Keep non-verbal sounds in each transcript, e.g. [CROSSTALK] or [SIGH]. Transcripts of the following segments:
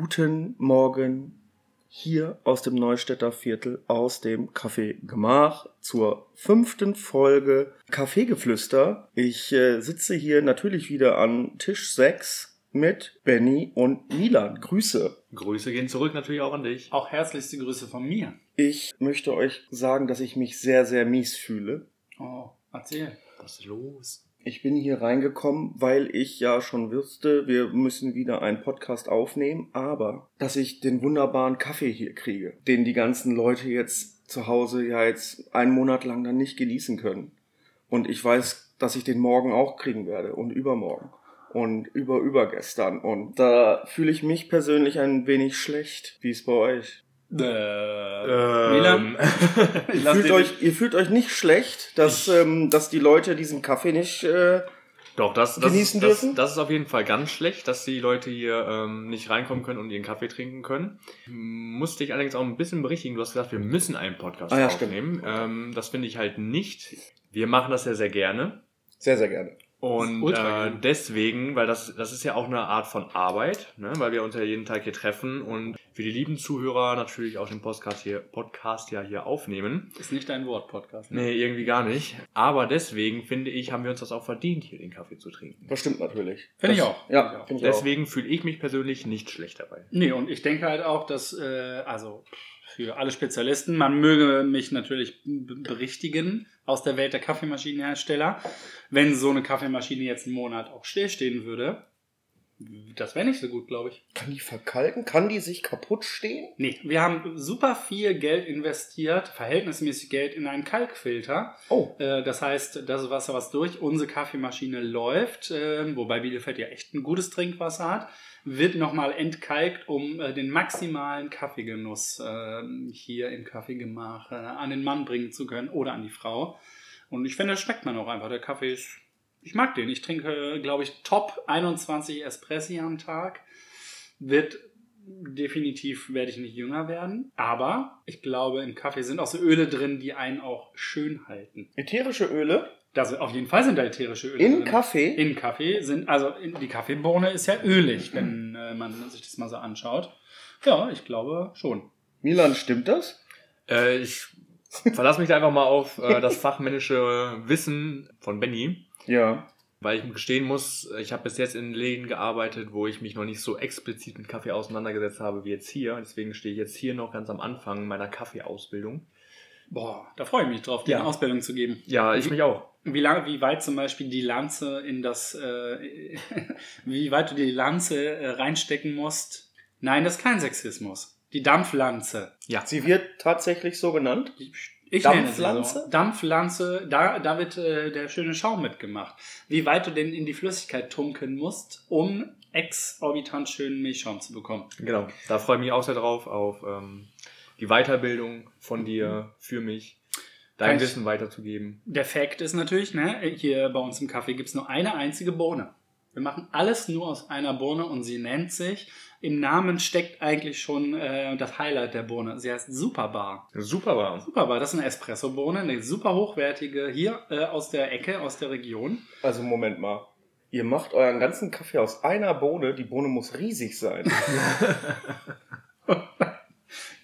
guten Morgen hier aus dem Neustädter Viertel, aus dem Café Gemach zur fünften Folge Kaffeegeflüster. Ich äh, sitze hier natürlich wieder an Tisch 6 mit Benny und Milan. Grüße. Grüße gehen zurück natürlich auch an dich. Auch herzlichste Grüße von mir. Ich möchte euch sagen, dass ich mich sehr, sehr mies fühle. Oh, erzähl. Was ist los? Ich bin hier reingekommen, weil ich ja schon wusste, wir müssen wieder einen Podcast aufnehmen, aber dass ich den wunderbaren Kaffee hier kriege, den die ganzen Leute jetzt zu Hause ja jetzt einen Monat lang dann nicht genießen können. Und ich weiß, dass ich den morgen auch kriegen werde und übermorgen und über übergestern. Und da fühle ich mich persönlich ein wenig schlecht. Wie ist bei euch? Äh, Ähm, [LAUGHS] Ihr fühlt, euch, ihr fühlt euch nicht schlecht, dass, ähm, dass die Leute diesen Kaffee nicht. Äh, Doch, das, das, Genießen das, dürfen? das ist auf jeden Fall ganz schlecht, dass die Leute hier ähm, nicht reinkommen können und ihren Kaffee trinken können. Musste ich allerdings auch ein bisschen berichtigen. Du hast gesagt, wir müssen einen Podcast Ah ja, aufnehmen. Ähm, das finde ich halt nicht. Wir machen das ja sehr gerne. sehr, sehr gerne. Und äh, deswegen, weil das, das ist ja auch eine Art von Arbeit, ne? weil wir uns ja jeden Tag hier treffen und für die lieben Zuhörer natürlich auch den Podcast hier, Podcast ja hier aufnehmen. Ist nicht dein Wort, Podcast. ne? Nee, irgendwie gar nicht. Aber deswegen finde ich, haben wir uns das auch verdient, hier den Kaffee zu trinken. Das stimmt natürlich. Finde ich auch. Ja, Finde ich auch. Deswegen fühle ich mich persönlich nicht schlecht dabei. Nee, und ich denke halt auch, dass, äh, also für alle Spezialisten, man möge mich natürlich berichtigen aus der Welt der Kaffeemaschinenhersteller, wenn so eine Kaffeemaschine jetzt einen Monat auch stillstehen würde. Das wäre nicht so gut, glaube ich. Kann die verkalken? Kann die sich kaputt stehen? Nee, wir haben super viel Geld investiert, verhältnismäßig Geld in einen Kalkfilter. Oh. Äh, Das heißt, das Wasser, was durch unsere Kaffeemaschine läuft, äh, wobei Bielefeld ja echt ein gutes Trinkwasser hat, wird nochmal entkalkt, um äh, den maximalen Kaffeegenuss äh, hier im Kaffeegemach an den Mann bringen zu können oder an die Frau. Und ich finde, das schmeckt man auch einfach. Der Kaffee ist, ich mag den. Ich trinke, glaube ich, top 21 Espressi am Tag. Wird definitiv werde ich nicht jünger werden, aber ich glaube, im Kaffee sind auch so Öle drin, die einen auch schön halten. Ätherische Öle Das, auf jeden Fall sind da ätherische Öle in drin. Kaffee? In Kaffee sind, also in, die Kaffeebohne ist ja ölig, wenn [CLEARS THROAT] äh, man sich das mal so anschaut. Ja, ich glaube schon. Milan, stimmt das? Äh, ich verlasse mich da einfach mal auf äh, das fachmännische Wissen von Benny. Ja. Weil ich gestehen muss, ich habe bis jetzt in Läden gearbeitet, wo ich mich noch nicht so explizit mit Kaffee auseinandergesetzt habe wie jetzt hier. Deswegen stehe ich jetzt hier noch ganz am Anfang meiner Kaffeeausbildung. Boah, da freue ich mich drauf, dir Ja. eine Ausbildung zu geben. Ja, ich mich auch. Wie, lang, wie weit zum Beispiel die Lanze in das, äh, [LAUGHS] wie weit du die Lanze äh, reinstecken musst. Nein, das ist kein Sexismus. Die Dampflanze. Ja. Sie wird tatsächlich so genannt. Ich Dampflanze? nenne sie so. Dampflanze, da, da wird äh, der schöne Schaum mitgemacht. Wie weit du denn in die Flüssigkeit tunken musst, um exorbitant schönen Milchschaum zu bekommen. Genau. Da freue ich mich auch sehr drauf, auf ähm, die Weiterbildung von dir für mich, dein Kann ich- Wissen weiterzugeben. Der Fakt ist natürlich, ne, hier bei uns im Kaffee gibt es nur eine einzige Bohne. Wir machen alles nur aus einer Bohne und sie nennt sich, im Namen steckt eigentlich schon äh, das Highlight der Bohne. Sie heißt Superbar. Super war. Superbar, das ist eine Espresso-Bohne, eine super hochwertige, hier äh, aus der Ecke, aus der Region. Also Moment mal. Ihr macht euren ganzen Kaffee aus einer Bohne. Die Bohne muss riesig sein. [LAUGHS]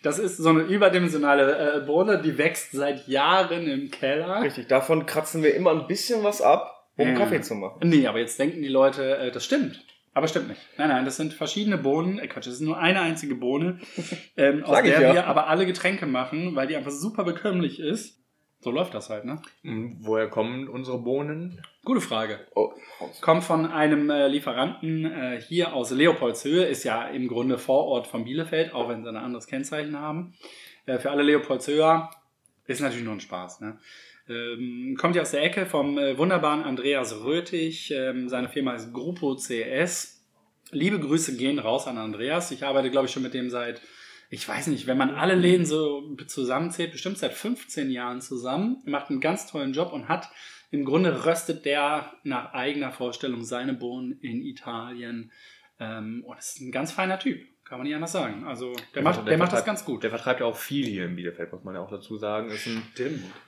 Das ist so eine überdimensionale äh, Bohne, die wächst seit Jahren im Keller. Richtig. Davon kratzen wir immer ein bisschen was ab, um Ja. Kaffee zu machen. Nee, aber jetzt denken die Leute, äh, das stimmt. Aber stimmt nicht. Nein, nein, das sind verschiedene Bohnen. Äh, Quatsch, das ist nur eine einzige Bohne, [LAUGHS] ähm, aus der ja. wir aber alle Getränke machen, weil die einfach super bekömmlich ist. So läuft das halt, ne? Und woher kommen unsere Bohnen? Gute Frage. Oh, Kommt von einem äh, Lieferanten äh, hier aus Leopoldshöhe, ist ja im Grunde Vorort von Bielefeld, auch wenn sie ein anderes Kennzeichen haben. Äh, für alle Leopoldshöher ist natürlich nur ein Spaß. Ne? Ähm, kommt ja aus der Ecke vom äh, wunderbaren Andreas Rötig. Ähm, seine Firma ist Gruppo CS. Liebe Grüße gehen raus an Andreas. Ich arbeite, glaube ich, schon mit dem seit, ich weiß nicht, wenn man alle Läden so zusammenzählt, bestimmt seit 15 Jahren zusammen. Macht einen ganz tollen Job und hat im Grunde röstet der nach eigener Vorstellung seine Bohnen in Italien. Ähm, und ist ein ganz feiner Typ, kann man nicht anders sagen. Also der, macht, der, macht das vertreibt- ganz gut. Der vertreibt ja auch viel hier in Bielefeld, muss man ja auch dazu sagen. Ist, ein,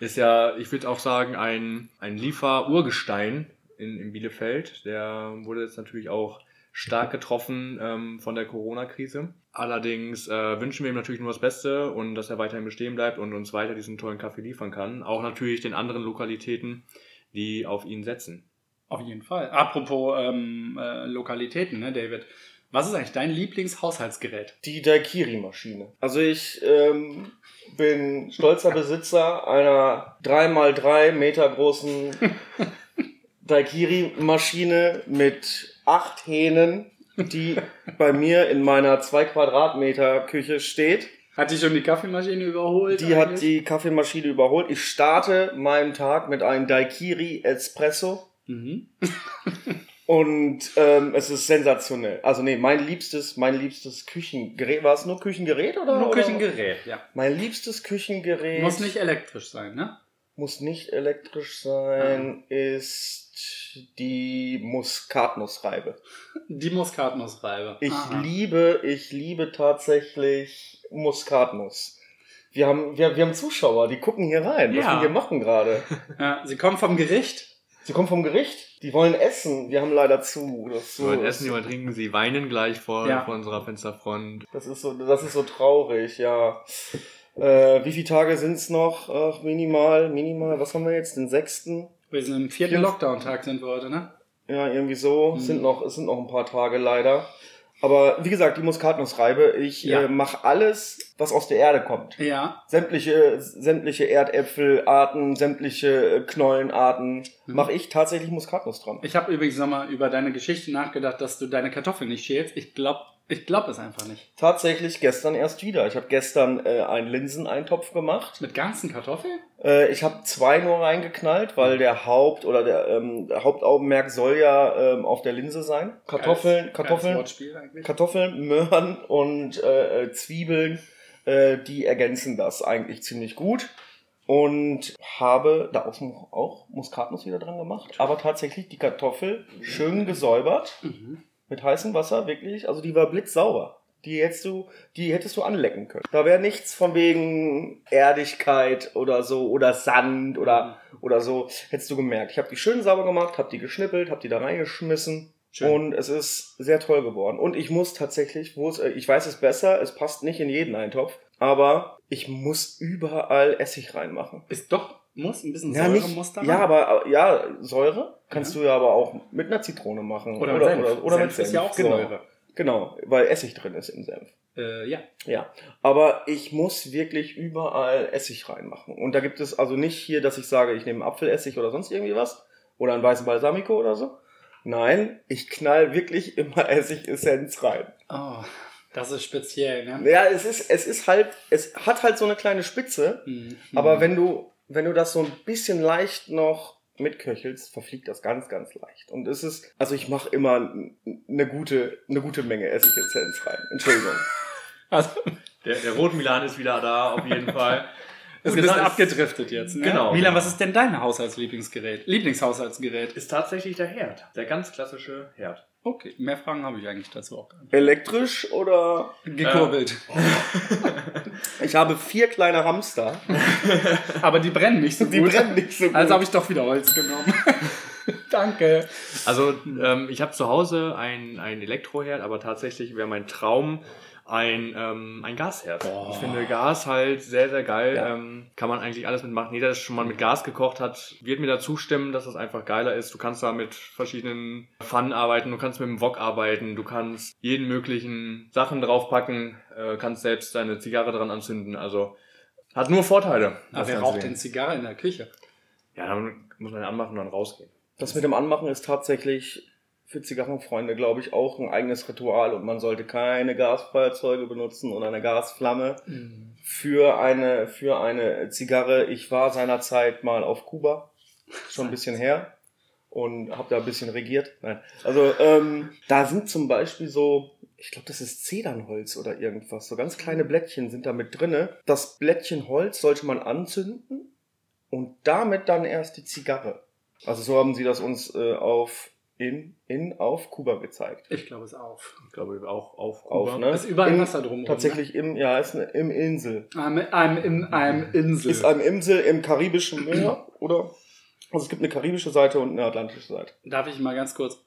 ist ja, ich würde auch sagen, ein, ein Liefer-Urgestein in, in Bielefeld. Der wurde jetzt natürlich auch stark getroffen ähm, von der Corona-Krise. Allerdings äh, wünschen wir ihm natürlich nur das Beste und dass er weiterhin bestehen bleibt und uns weiter diesen tollen Kaffee liefern kann. Auch natürlich den anderen Lokalitäten, die auf ihn setzen. Auf jeden Fall. Apropos ähm, äh, Lokalitäten, ne, David? Was ist eigentlich dein Lieblingshaushaltsgerät? Die Daikiri-Maschine. Also ich ähm, bin stolzer Besitzer einer 3x3 Meter großen [LAUGHS] Daikiri-Maschine mit acht Hähnen, die bei mir in meiner 2 Quadratmeter Küche steht. Hat die schon die Kaffeemaschine überholt? Die hat die Kaffeemaschine überholt. Ich starte meinen Tag mit einem Daikiri Espresso. Mhm. [LAUGHS] Und ähm, es ist sensationell. Also nee, mein liebstes, mein liebstes Küchengerät. War es nur Küchengerät oder? Nur oder? Küchengerät, ja. Mein liebstes Küchengerät. Muss nicht elektrisch sein, ne? muss nicht elektrisch sein, ist die Muskatnussreibe. [LAUGHS] Die Muskatnussreibe. Ich Aha. liebe, ich liebe tatsächlich Muskatnuss. Wir haben, wir, wir haben Zuschauer, die gucken hier rein, was Ja. wir hier machen gerade. [LAUGHS] Ja, sie kommen vom Gericht. Sie kommen vom Gericht, die wollen essen. Wir haben leider zu. Das Sie wollen essen, die wollen trinken, sie weinen gleich vor, Ja. vor unserer Fensterfront. das ist so, das ist so traurig, ja. Äh, wie viele Tage sind's noch? Ach, minimal, minimal. Was haben wir jetzt? Den sechsten? Wir sind im vierten Vier- Lockdown-Tag sind wir heute, ne? Ja, irgendwie so. Mhm. Es Sind noch, es sind noch ein paar Tage leider. Aber wie gesagt, die Muskatnussreibe, ich Ja. äh, mache alles, was aus der Erde kommt. Ja. Sämtliche, sämtliche Erdäpfelarten, sämtliche äh, Knollenarten, Mhm. mache ich tatsächlich Muskatnuss dran. Ich habe übrigens nochmal über deine Geschichte nachgedacht, dass du deine Kartoffeln nicht schälst. Ich glaube ich glaub es einfach nicht. Tatsächlich gestern erst wieder. Ich habe gestern äh, einen Linseneintopf gemacht. Mit ganzen Kartoffeln? Äh, ich habe zwei nur reingeknallt, weil der Haupt- oder der, ähm, Hauptaugenmerk soll ja ähm, auf der Linse sein. Kartoffeln, Geiles- Kartoffeln, geiles. Kartoffeln, Möhren und äh, äh, Zwiebeln, äh, die ergänzen das eigentlich ziemlich gut. Und habe da auch, auch Muskatnuss wieder dran gemacht, aber tatsächlich die Kartoffel schön gesäubert Mhm. Mit heißem Wasser, wirklich. Also die war blitzsauber. Die hättest du, die hättest du anlecken können. Da wäre nichts von wegen Erdigkeit oder so oder Sand oder oder so. Hättest du gemerkt. Ich habe die schön sauber gemacht, habe die geschnippelt, habe die da reingeschmissen. Schön. Und es ist sehr toll geworden. Und ich muss tatsächlich, wo es, äh, ich weiß es besser, es passt nicht in jeden Eintopf, aber ich muss überall Essig reinmachen. Ist doch, muss ein bisschen Ja, Säure nicht, muss da ja, aber ja, Säure kannst du ja aber auch mit einer Zitrone machen. Oder, oder, mit Senf. oder, oder mit Senf ist ja auch genau. Säure. Genau, weil Essig drin ist im Senf. Äh, ja. Ja, aber ich muss wirklich überall Essig reinmachen. Und da gibt es also nicht hier, dass ich sage, ich nehme Apfelessig oder sonst irgendwie was oder einen weißen Balsamico oder so. Nein, ich knall wirklich immer [LAUGHS] Essigessenz rein. Oh, das ist speziell, ne? Ja, es ist, es ist halt, es hat halt so eine kleine Spitze, Mhm. aber wenn du, wenn du das so ein bisschen leicht noch mitköchelst, verfliegt das ganz, ganz leicht. Und es ist, also ich mache immer eine gute, eine gute Menge Essigessenz rein. Entschuldigung. [LAUGHS] Also, Der, der Rotmilan ist wieder da, auf jeden Fall. [LAUGHS] ist ein bisschen abgedriftet jetzt, ne? Genau. Milan, was ist denn dein Haushaltslieblingsgerät? Lieblingshaushaltsgerät? Ist tatsächlich der Herd. Der ganz klassische Herd. Okay, mehr Fragen habe ich eigentlich dazu auch gar nicht. Elektrisch oder Gekurbelt. [LAUGHS] ich habe vier kleine Hamster. Aber die brennen nicht so Die gut. brennen nicht so gut. Also habe ich doch wieder Holz genommen. [LAUGHS] Danke. Also ähm, ich habe zu Hause ein, ein Elektroherd, aber tatsächlich wäre mein Traum ein, ähm, ein Gasherd. Boah. Ich finde Gas halt sehr, sehr geil. Ja. Ähm, kann man eigentlich alles mitmachen. Jeder, der schon mal mit Gas gekocht hat, wird mir da zustimmen, dass das einfach geiler ist. Du kannst da mit verschiedenen Pfannen arbeiten, du kannst mit dem Wok arbeiten, du kannst jeden möglichen Sachen draufpacken, äh, kannst selbst deine Zigarre dran anzünden. Also hat nur Vorteile. Aber wer raucht denn Zigarre in der Küche? Ja, dann muss man anmachen und dann rausgehen. Das mit dem Anmachen ist tatsächlich für Zigarrenfreunde, glaube ich, auch ein eigenes Ritual und man sollte keine Gasfeuerzeuge benutzen oder eine Gasflamme für eine, für eine Zigarre. Ich war seinerzeit mal auf Kuba, schon ein bisschen her und habe da ein bisschen regiert. Nein. Also ähm, da sind zum Beispiel so, ich glaube, das ist Zedernholz oder irgendwas. So ganz kleine Blättchen sind da mit drinne. Das Blättchen Holz sollte man anzünden und damit dann erst die Zigarre. Also so haben sie das uns äh, auf in, in auf Kuba gezeigt. Ich glaube es auf. Ich glaube auch auf Auf, Kuba. ne? Ist überall Im- Wasser drumherum. Tatsächlich im, ja, ist eine, im Insel. Ne? Einem, einem, in einem Insel. Ist eine Insel im karibischen Meer, oder? Also es gibt eine karibische Seite und eine atlantische Seite. Darf ich mal ganz kurz.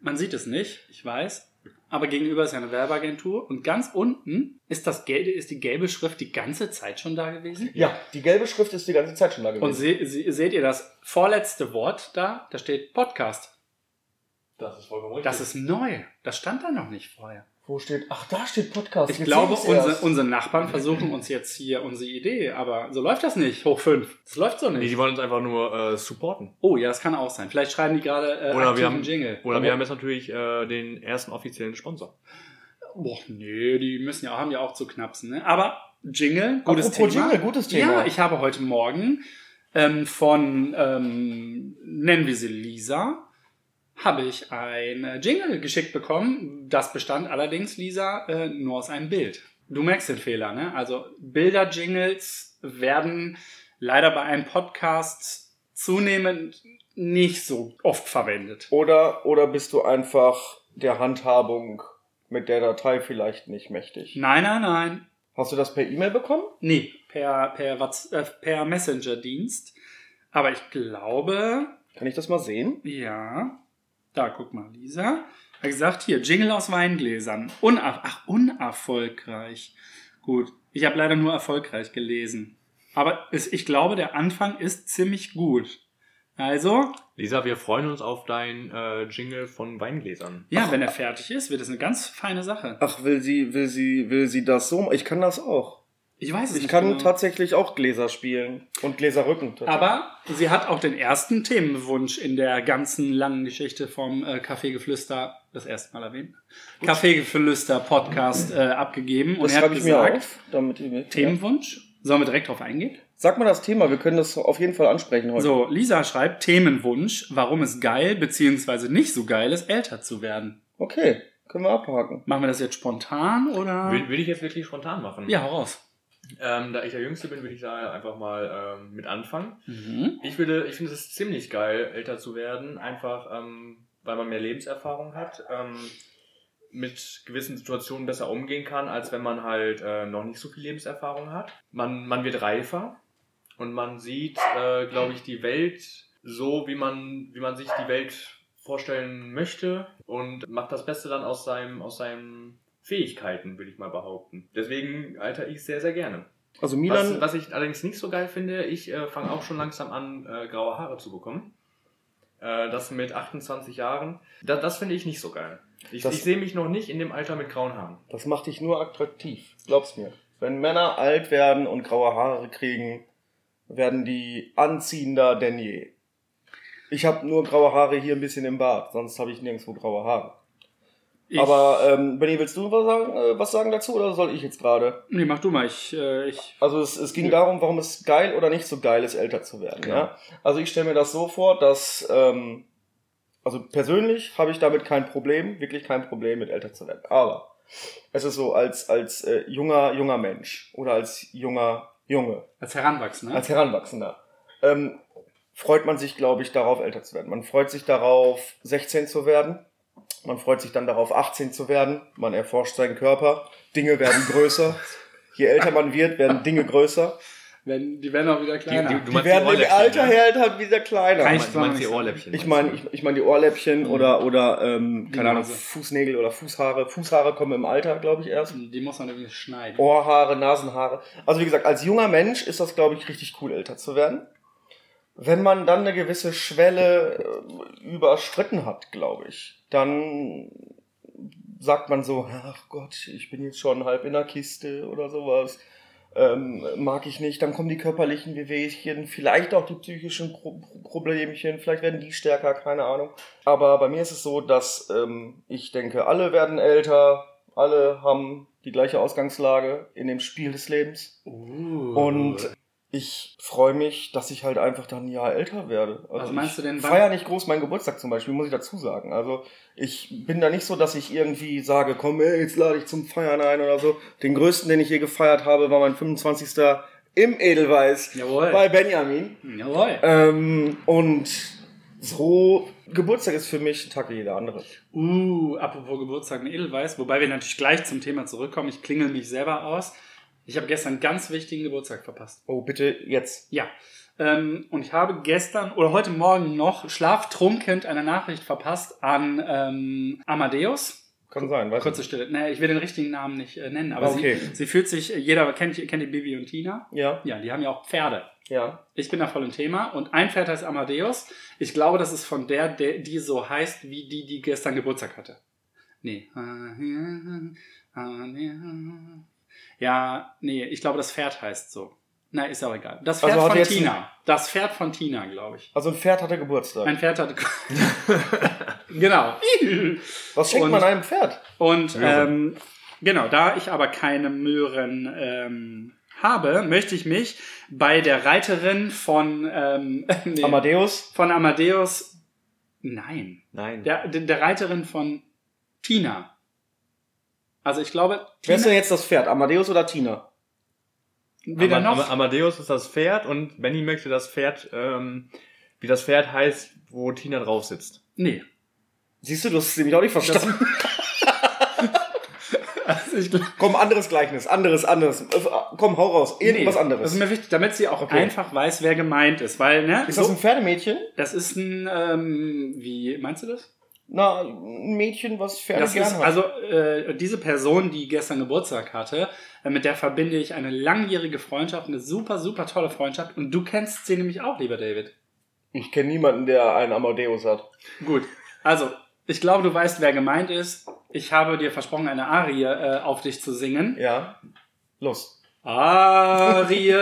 Man sieht es nicht, ich weiß. Aber gegenüber ist ja eine Werbeagentur und ganz unten ist, das gelbe, ist die gelbe Schrift die ganze Zeit schon da gewesen. Ja, die gelbe Schrift ist die ganze Zeit schon da gewesen. Und se se seht ihr das vorletzte Wort da? Da steht Podcast. Das ist vollkommen richtig. Das ist neu. Das stand da noch nicht vorher. Wo steht? Ach, da steht Podcast. Ich Jetzt glaube, unsere, unsere Nachbarn versuchen uns jetzt hier unsere Idee, aber so läuft das nicht. Hoch fünf. Das läuft so nee, nicht. die wollen uns einfach nur äh, supporten. Oh ja, das kann auch sein. Vielleicht schreiben die gerade äh, Oder wir haben- Jingle. Oder wir haben jetzt natürlich äh, den ersten offiziellen Sponsor. Boah, nee, die müssen ja, haben ja auch zu knapsen. Ne? Aber Jingle, gutes Apropos Thema. Jingle, gutes Thema. Ja, ich habe heute Morgen ähm, von, ähm, nennen wir sie Lisa, habe ich ein äh, Jingle geschickt bekommen. Das bestand allerdings, Lisa, äh, nur aus einem Bild. Du merkst den Fehler, ne? Also Bilder-Jingles werden leider bei einem Podcast zunehmend nicht so oft verwendet. Oder, oder bist du einfach der Handhabung mit der Datei vielleicht nicht mächtig? Nein, nein, nein. Hast du das per E-Mail bekommen? Nee, per, per, äh, per Messenger-Dienst. Aber ich glaube, Kann ich das mal sehen? ja, da guck mal, Lisa. Hat gesagt, hier, Jingle aus Weingläsern. Uner Ach, unerfolgreich. Gut, ich habe leider nur erfolgreich gelesen. Aber es, ich glaube, der Anfang ist ziemlich gut. Also, Lisa, wir freuen uns auf dein äh, Jingle von Weingläsern. ja, wenn er fertig ist, wird es eine ganz feine Sache. Ach, will sie, will sie, will sie das so? Ich kann das auch. Ich weiß es Ich nicht kann genau. tatsächlich auch Gläser spielen und Gläserrücken. Aber sie hat auch den ersten Themenwunsch in der ganzen langen Geschichte vom äh, Kaffeegeflüster das erste Mal erwähnt. Kaffeegeflüster Podcast äh, abgegeben und das er hat schreibe ich mir gesagt, auf, damit ich Themenwunsch. Sollen wir direkt drauf eingehen? Sag mal das Thema, wir können das auf jeden Fall ansprechen heute. So, Lisa schreibt Themenwunsch, warum es geil bzw. nicht so geil ist, älter zu werden. Okay, können wir abhaken. Machen wir das jetzt spontan oder? Will, will ich jetzt wirklich spontan machen? Ja, hau raus. Ähm, da ich der Jüngste bin, würde ich da einfach mal ähm, mit anfangen. Mhm. Ich würde, ich finde es ziemlich geil, älter zu werden, einfach ähm, weil man mehr Lebenserfahrung hat, ähm, mit gewissen Situationen besser umgehen kann, als wenn man halt äh, noch nicht so viel Lebenserfahrung hat. Man, man wird reifer und man sieht, äh, glaube ich, die Welt so, wie man, wie man sich die Welt vorstellen möchte und macht das Beste dann aus seinem, aus seinen Fähigkeiten, würde ich mal behaupten. Deswegen alter ich sehr, sehr gerne. Also Milan, Was, was ich allerdings nicht so geil finde, ich äh, fange auch schon langsam an, äh, graue Haare zu bekommen. Äh, das mit 28 Jahren. Da, das finde ich nicht so geil. Ich, ich sehe mich noch nicht in dem Alter mit grauen Haaren. das macht dich nur attraktiv. Glaub's mir. Wenn Männer alt werden und graue Haare kriegen, werden die anziehender denn je. Ich habe nur graue Haare hier ein bisschen im Bart, sonst habe ich nirgendwo graue Haare. Ich, Aber ähm, Benny, willst du was sagen, äh, was sagen dazu oder soll ich jetzt gerade? nee, mach du mal. Ich, äh, ich, Also es, es ging darum, warum es geil oder nicht so geil ist, älter zu werden. Ja? Also ich stelle mir das so vor, dass ähm, also persönlich habe ich damit kein Problem, wirklich kein Problem mit älter zu werden. Aber es ist so als als äh, junger junger Mensch oder als junger Junge, als Heranwachsender. als Heranwachsender ähm, freut man sich, glaube ich, darauf älter zu werden. Man freut sich darauf 16 zu werden. Man freut sich dann darauf 18 zu werden. Man erforscht seinen Körper. Dinge werden größer. Je älter man wird, werden Dinge größer. Wenn, die werden auch wieder kleiner. Die- die- Die werden im Alter ne? her halt wieder kleiner. Kein- meinst, du meinst die Ohrläppchen. Ich meine, ich, ich meine die Ohrläppchen Mhm. oder oder ähm, Die keine Ahnung. Fußnägel oder Fußhaare. Fußhaare kommen im Alter, glaube ich erst. die muss man übrigens schneiden. Ohrhaare, Nasenhaare. Also wie gesagt, als junger Mensch ist das, glaube ich, richtig cool, älter zu werden. Wenn man dann eine gewisse Schwelle äh, überschritten hat, glaube ich, dann sagt man so, ach Gott, ich bin jetzt schon halb in der Kiste oder sowas. Ähm, mag ich nicht, dann kommen die körperlichen Wehwehchen, vielleicht auch die psychischen Pro Problemchen, vielleicht werden die stärker, keine Ahnung. Aber bei mir ist es so, dass ähm, ich denke, alle werden älter, alle haben die gleiche Ausgangslage in dem Spiel des Lebens. Uh. Und ich freue mich, dass ich halt einfach dann ein Jahr älter werde. Also Was meinst du denn, Ich feiere nicht groß meinen Geburtstag zum Beispiel, muss ich dazu sagen. Also ich bin da nicht so, dass ich irgendwie sage, komm, ey, jetzt lade ich zum Feiern ein oder so. Den größten, den ich je gefeiert habe, war mein 25. im Edelweiß Jawohl. bei Benjamin. Jawohl. Ähm, und so, Geburtstag ist für mich ein Tag wie jeder andere. Uh, apropos Geburtstag in Edelweiß, wobei wir natürlich gleich zum Thema zurückkommen. Ich klingel mich selber aus. Ich habe gestern einen ganz wichtigen Geburtstag verpasst. Oh, bitte jetzt. Ja. Ähm, und ich habe gestern oder heute Morgen noch schlaftrunken eine Nachricht verpasst an ähm, Amadeus. Kann sein, weiß Kurze. Stille. Naja, ich will den richtigen Namen nicht äh, nennen, aber Okay. sie, sie fühlt sich, jeder kennt, kennt die Bibi und Tina. Ja, Ja, die haben ja auch Pferde. ja. Ich bin da voll im Thema und ein Pferd heißt Amadeus. Ich glaube, das ist von der, der die so heißt, wie die, die gestern Geburtstag hatte. Nee. Ja, nee, ich glaube, das Pferd heißt so. Na, ist auch egal. Das Pferd Also von Tina. Das Pferd von Tina, glaube ich. Also ein Pferd hatte Geburtstag. Ein Pferd hatte. [LAUGHS] genau. Was schenkt und- man einem Pferd? Und ähm, genau, da ich aber keine Möhren ähm, habe, möchte ich mich bei der Reiterin von, ähm, [LAUGHS] nee, Amadeus? von Amadeus, nein, Nein. der, der Reiterin von Tina. Also ich glaube, Wer ist denn jetzt das Pferd? Amadeus oder Tina? weder Ama- noch. Ama- Amadeus ist das Pferd und Benny möchte das Pferd, ähm, wie das Pferd heißt, wo Tina drauf sitzt. nee. Siehst du, du hast es nämlich auch nicht verstanden. [LAUGHS] Also ich, Komm, anderes Gleichnis, anderes, anderes. Äh, Komm, hau raus. Irgendwas nee, anderes. Das ist mir wichtig, damit sie auch Okay. einfach weiß, wer gemeint ist. Weil, ne? Ist das so, ein Pferdemädchen? das ist ein, ähm, wie meinst du das? Na, ein Mädchen, was Pferde Das gern ist, hat. also äh, diese Person, die gestern Geburtstag hatte, äh, mit der verbinde ich eine langjährige Freundschaft, eine super, super tolle Freundschaft. Und du kennst sie nämlich auch, lieber David. ich kenne niemanden, der einen Amadeus hat. Gut. Also, ich glaube, du weißt, wer gemeint ist. Ich habe dir versprochen, eine Arie äh, auf dich zu singen. Ja. Los. Arie.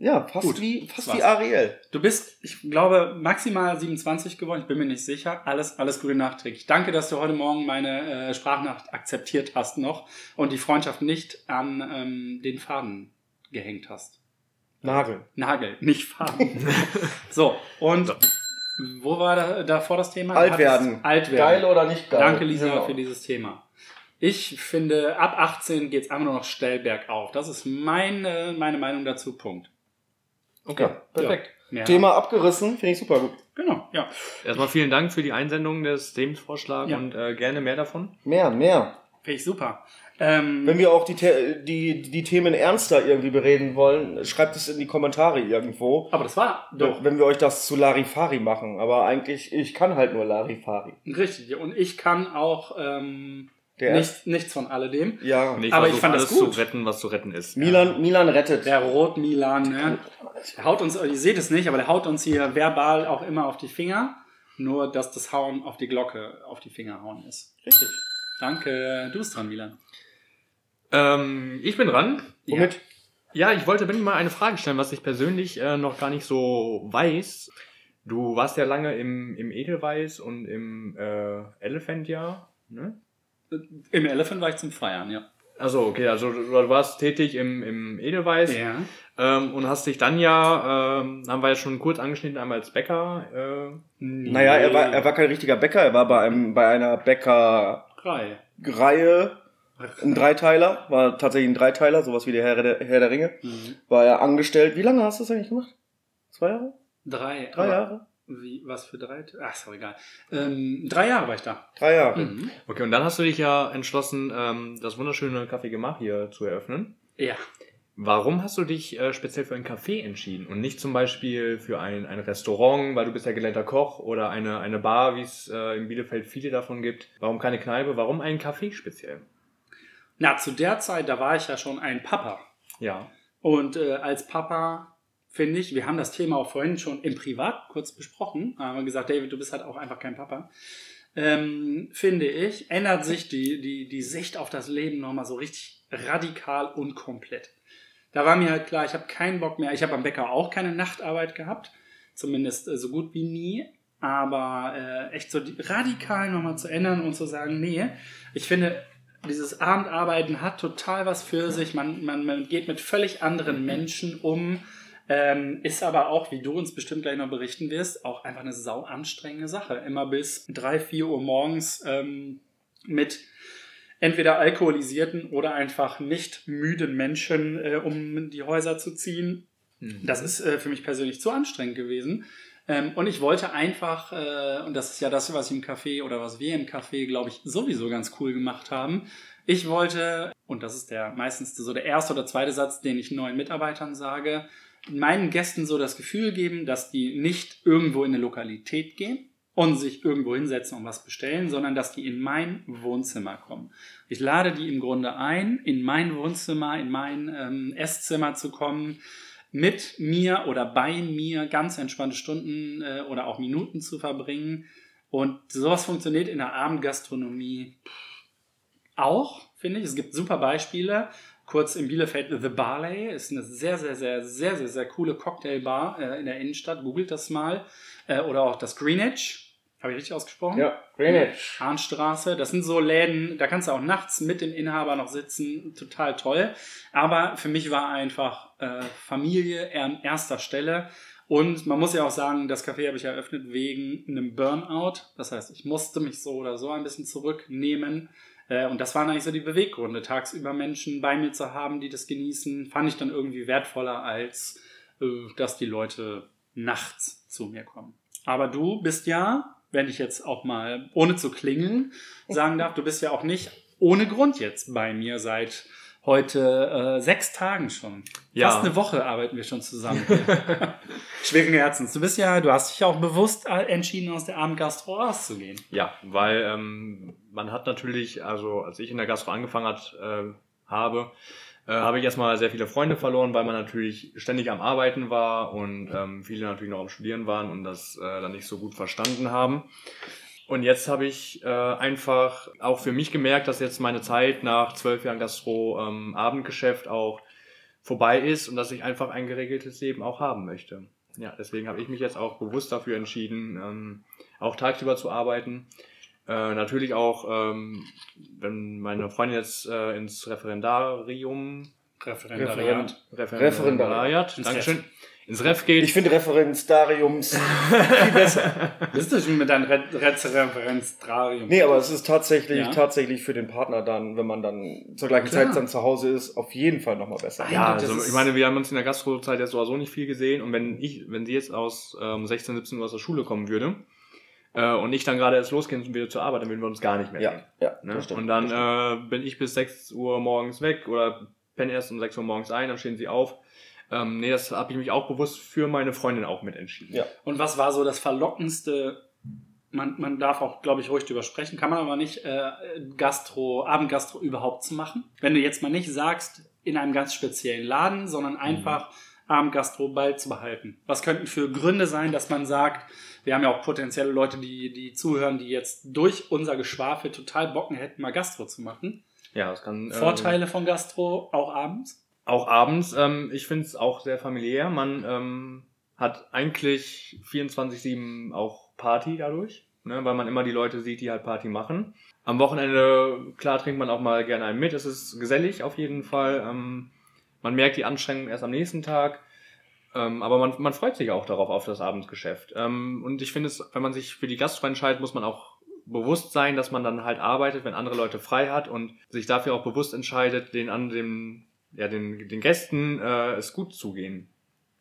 Ja, fast Gut, wie, fast wie. Ariel. Du bist, ich glaube, maximal 27 geworden. Ich bin mir nicht sicher. Alles, alles Gute nachträglich. Danke, dass du heute Morgen meine äh, Sprachnachricht akzeptiert hast noch und die Freundschaft nicht an ähm, den Faden gehängt hast. Nagel. Nagel, nicht Faden. [LAUGHS] so, und wo war da, davor das Thema? Alt werden. Alt werden. Geil oder nicht geil? Danke, Lisa, Genau. für dieses Thema. Ich finde, ab 18 geht es einfach nur noch steil bergauf. Das ist meine, meine Meinung dazu. Punkt. Okay, perfekt. Mehr. Thema abgerissen, finde ich super gut. Genau, ja. Erstmal vielen Dank für die Einsendung des Themenvorschlags Ja. und äh, gerne mehr davon. Mehr, mehr. Finde ich super. Ähm, Wenn wir auch die, die, die Themen ernster irgendwie bereden wollen, schreibt es in die Kommentare irgendwo. aber das war doch Wenn wir euch das zu Larifari machen. Aber eigentlich, ich kann halt nur Larifari. richtig. Und ich kann auch ähm, Der nicht, nichts von alledem. Ja. Und ich Aber ich fand das alles gut. zu retten, was zu retten ist. Milan, Milan rettet. Der Rot-Milan, ne? Der haut uns, ihr seht es nicht, aber der haut uns hier verbal auch immer auf die Finger. Nur, dass das Hauen auf die Glocke, auf die Finger hauen ist. Richtig. Danke. Du bist dran, Milan. Ähm, ich bin dran. Womit? Ja, ich wollte Benny mal eine Frage stellen, was ich persönlich äh, noch gar nicht so weiß. Du warst ja lange im, im Edelweiß und im äh, Elephant-Jahr, ne? Im Elephant war ich zum Feiern, ja. Also okay, also du, warst tätig im, im Edelweiß Ja. ähm, und hast dich dann ja, ähm, haben wir ja schon kurz angeschnitten, einmal als Bäcker. Äh, Naja, er war, er war kein richtiger Bäcker, er war bei, einem, bei einer Bäckerreihe, Drei. ein Dreiteiler, war tatsächlich ein Dreiteiler, sowas wie der Herr der, Herr der Ringe. Mhm. War er angestellt. Wie lange hast du das eigentlich gemacht? Zwei Jahre? Drei. Drei Jahre? Wie, was für drei? Ach, ist doch egal. Ähm, drei Jahre war ich da. Drei Jahre. Mhm. okay, und dann hast du dich ja entschlossen, ähm, das wunderschöne Café Gemach hier zu eröffnen. Ja. Warum hast du dich äh, speziell für ein Café entschieden und nicht zum Beispiel für ein, ein Restaurant, weil du bist ja gelernter Koch oder eine, eine Bar, wie es äh, in Bielefeld viele davon gibt? Warum keine Kneipe? Warum ein Café speziell? Na, zu der Zeit, da war ich ja schon ein Papa. Ja. Und äh, als Papa finde ich, wir haben das Thema auch vorhin schon im Privat kurz besprochen, haben gesagt, David, du bist halt auch einfach kein Papa. Ähm, finde ich, ändert sich die, die, die Sicht auf das Leben nochmal so richtig radikal und komplett. Da war mir halt klar, ich habe keinen Bock mehr. Ich habe am Bäcker auch keine Nachtarbeit gehabt, zumindest äh, so gut wie nie. Aber äh, echt so radikal nochmal zu ändern und zu sagen, nee, ich finde, dieses Abendarbeiten hat total was für sich. Man, man, man geht mit völlig anderen Menschen um. Ähm, ist aber auch, wie du uns bestimmt gleich noch berichten wirst, auch einfach eine sau anstrengende Sache. Immer bis drei, vier Uhr morgens ähm, mit entweder alkoholisierten oder einfach nicht müden Menschen äh, um die Häuser zu ziehen. Mhm. Das ist äh, für mich persönlich zu anstrengend gewesen. Ähm, und ich wollte einfach, äh, und das ist ja das, was ich im Café oder was wir im Café, glaube ich, sowieso ganz cool gemacht haben. Ich wollte, und das ist der meistens so der erste oder zweite Satz, den ich neuen Mitarbeitern sage, meinen Gästen so das Gefühl geben, dass die nicht irgendwo in eine Lokalität gehen und sich irgendwo hinsetzen und was bestellen, sondern dass die in mein Wohnzimmer kommen. Ich lade die im Grunde ein, in mein Wohnzimmer, in mein ähm, Esszimmer zu kommen, mit mir oder bei mir ganz entspannte Stunden äh, oder auch Minuten zu verbringen. Und sowas funktioniert in der Abendgastronomie auch, finde ich. Es gibt super Beispiele. Kurz in Bielefeld, The Barley ist eine sehr, sehr, sehr, sehr, sehr, sehr coole Cocktailbar äh, in der Innenstadt. Googelt das mal. Äh, oder auch das Greenwich. Habe ich richtig ausgesprochen? Ja, Greenwich. Hahnstraße. Das sind so Läden, da kannst du auch nachts mit dem Inhaber noch sitzen. Total toll. Aber für mich war einfach äh, Familie an erster Stelle. Und man muss ja auch sagen, das Café habe ich eröffnet wegen einem Burnout. Das heißt, ich musste mich so oder so ein bisschen zurücknehmen. Äh, und das waren eigentlich so die Beweggründe. Tagsüber Menschen bei mir zu haben, die das genießen, fand ich dann irgendwie wertvoller, als äh, dass die Leute nachts zu mir kommen. Aber du bist ja wenn ich jetzt auch mal, ohne zu klingeln, [LAUGHS] sagen darf, du bist ja auch nicht ohne Grund jetzt bei mir seit heute äh, sechs Tagen schon. Ja. Fast eine Woche arbeiten wir schon zusammen. [LAUGHS] Schweren Herzens. Du bist ja, du hast dich ja auch bewusst äh, entschieden, aus der Abendgastro rauszugehen. Ja, weil ähm, man hat natürlich, also als ich in der Gastro angefangen hat, äh, habe, äh, habe ich erstmal sehr viele Freunde verloren, weil man natürlich ständig am Arbeiten war und ähm, viele natürlich noch am Studieren waren und das äh, dann nicht so gut verstanden haben. Und jetzt habe ich äh, einfach auch für mich gemerkt, dass jetzt meine Zeit nach zwölf Jahren Gastro ähm, Abendgeschäft auch vorbei ist und dass ich einfach ein geregeltes Leben auch haben möchte. Ja, deswegen habe ich mich jetzt auch bewusst dafür entschieden, ähm, auch tagsüber zu arbeiten. Äh, natürlich auch, ähm, wenn meine Freundin jetzt äh, ins Referendarium, Referendariat. Referendariat, Ins Dankeschön, ins Ref geht. Ich finde Referendariums [LAUGHS] viel besser. Bist du schon mit deinem Re Referenzdrarium? Nee, aber es ist tatsächlich, Ja. tatsächlich für den Partner dann, wenn man dann zur gleichen Klar. Zeit dann zu Hause ist, auf jeden Fall nochmal besser. Ja, das also ist- ich meine, wir haben uns in der Gastrozeit jetzt sowieso nicht viel gesehen und wenn ich, wenn sie jetzt aus ähm, 16, 17 Uhr aus der Schule kommen würde äh, und ich dann gerade erst losgehen und wieder zur Arbeit, dann würden wir uns gar nicht mehr sehen. Ja, ja, Ne? stimmt, und dann äh, bin ich bis 6 Uhr morgens weg oder penne erst um 6 Uhr morgens ein, dann stehen sie auf. Ähm, nee, das habe ich mich auch bewusst für meine Freundin auch mit entschieden. Ja. Und was war so das verlockendste? Man, man darf auch, glaube ich, ruhig drüber sprechen, kann man aber nicht, äh, Gastro, Abendgastro überhaupt zu machen. Wenn du jetzt mal nicht sagst, in einem ganz speziellen Laden, sondern einfach Abendgastro beizubehalten. Was könnten für Gründe sein, dass man sagt, wir haben ja auch potenzielle Leute, die, die zuhören, die jetzt durch unser Geschwafel total Bocken hätten, mal Gastro zu machen. Ja, das kann. ähm, Vorteile von Gastro auch abends? Auch abends. Ähm, ich finde es auch sehr familiär. Man ähm, hat eigentlich 24-7 auch Party dadurch, ne, weil man immer die Leute sieht, die halt Party machen. Am Wochenende, klar, trinkt man auch mal gerne einen mit. Es ist gesellig auf jeden Fall. Ähm, man merkt die Anstrengung erst am nächsten Tag. Ähm, aber man, man freut sich auch darauf, auf das Abendsgeschäft. Ähm, und ich finde es, wenn man sich für die Gastro entscheidet, muss man auch bewusst sein, dass man dann halt arbeitet, wenn andere Leute frei hat und sich dafür auch bewusst entscheidet, den anderen, ja, den, den Gästen äh, es gut zugehen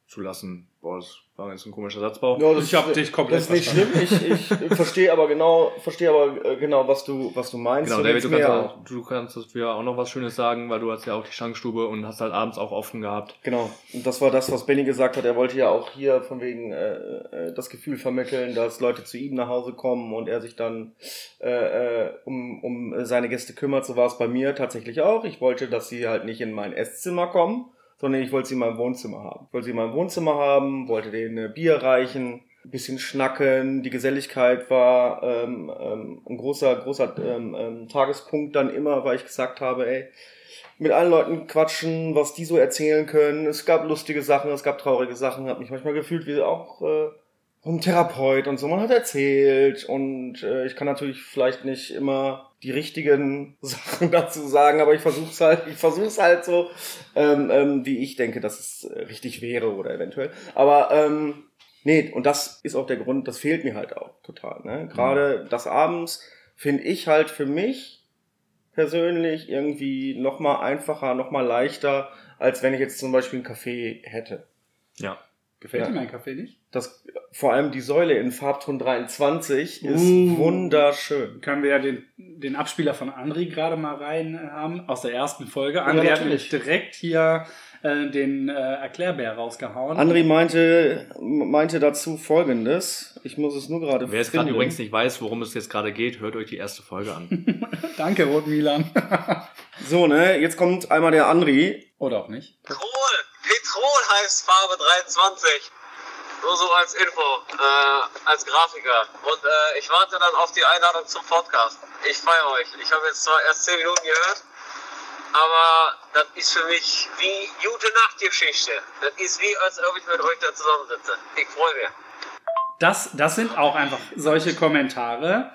zu lassen. Boah, das war jetzt ein komischer Satzbau. Ja, das, Ich hab dich komplett Das ist nicht schlimm. Ich, ich verstehe aber genau, verstehe aber äh, genau, was du, was du meinst. Genau, David, du kannst, auch, du kannst dafür auch noch was Schönes sagen, weil du hast ja auch die Schankstube und hast halt abends auch offen gehabt. Genau. Und das war das, was Benny gesagt hat. Er wollte ja auch hier von wegen äh, äh, das Gefühl vermitteln, dass Leute zu ihm nach Hause kommen und er sich dann äh, äh, um, um seine Gäste kümmert. So war es bei mir tatsächlich auch. Ich wollte, dass sie halt nicht in mein Esszimmer kommen, sondern ich wollte sie in meinem Wohnzimmer haben. Ich wollte sie in meinem Wohnzimmer haben, wollte denen Bier reichen, bisschen schnacken. Die Geselligkeit war ähm, ähm, ein großer, großer ähm, ähm, Tagespunkt dann immer, weil ich gesagt habe, ey, mit allen Leuten quatschen, was die so erzählen können. Es gab lustige Sachen, es gab traurige Sachen. Hab mich manchmal gefühlt wie auch äh, ein Therapeut und so. Man hat erzählt und äh, ich kann natürlich vielleicht nicht immer die richtigen [LAUGHS] Sachen dazu sagen, aber ich versuch's halt, ich versuch's halt so, ähm, ähm, wie ich denke, dass es richtig wäre oder eventuell. Aber ähm, nee, und das ist auch der Grund, das fehlt mir halt auch total. Ne? Gerade das abends finde ich halt für mich persönlich irgendwie noch mal einfacher, noch mal leichter, als wenn ich jetzt zum Beispiel einen Kaffee hätte. Ja. Gefällt Ja. dir mein Kaffee nicht? Das, vor allem die Säule in Farbton 23 ist Uh. wunderschön. Können wir ja den, den Abspieler von Andri gerade mal rein haben, aus der ersten Folge. Andri Ja, hat nämlich direkt hier äh, den äh, Erklärbär rausgehauen. Andri meinte, meinte dazu folgendes. Ich muss es nur gerade Wer jetzt gerade übrigens nicht weiß, worum es jetzt gerade geht, hört euch die erste Folge an. [LAUGHS] [LAUGHS] Danke, Rot Milan. So, ne, jetzt kommt einmal der Andri. Oder auch nicht. Petrol. Petrol heißt Farbe 23. Nur so als Info, äh, als Grafiker. Und äh, ich warte dann auf die Einladung zum Podcast. Ich feiere euch. Ich habe jetzt zwar erst 10 Minuten gehört, aber das ist für mich wie gute Nachtgeschichte. Das ist wie, als ob ich mit euch da zusammensitze. Ich freue mich. Das, das sind auch einfach solche Kommentare.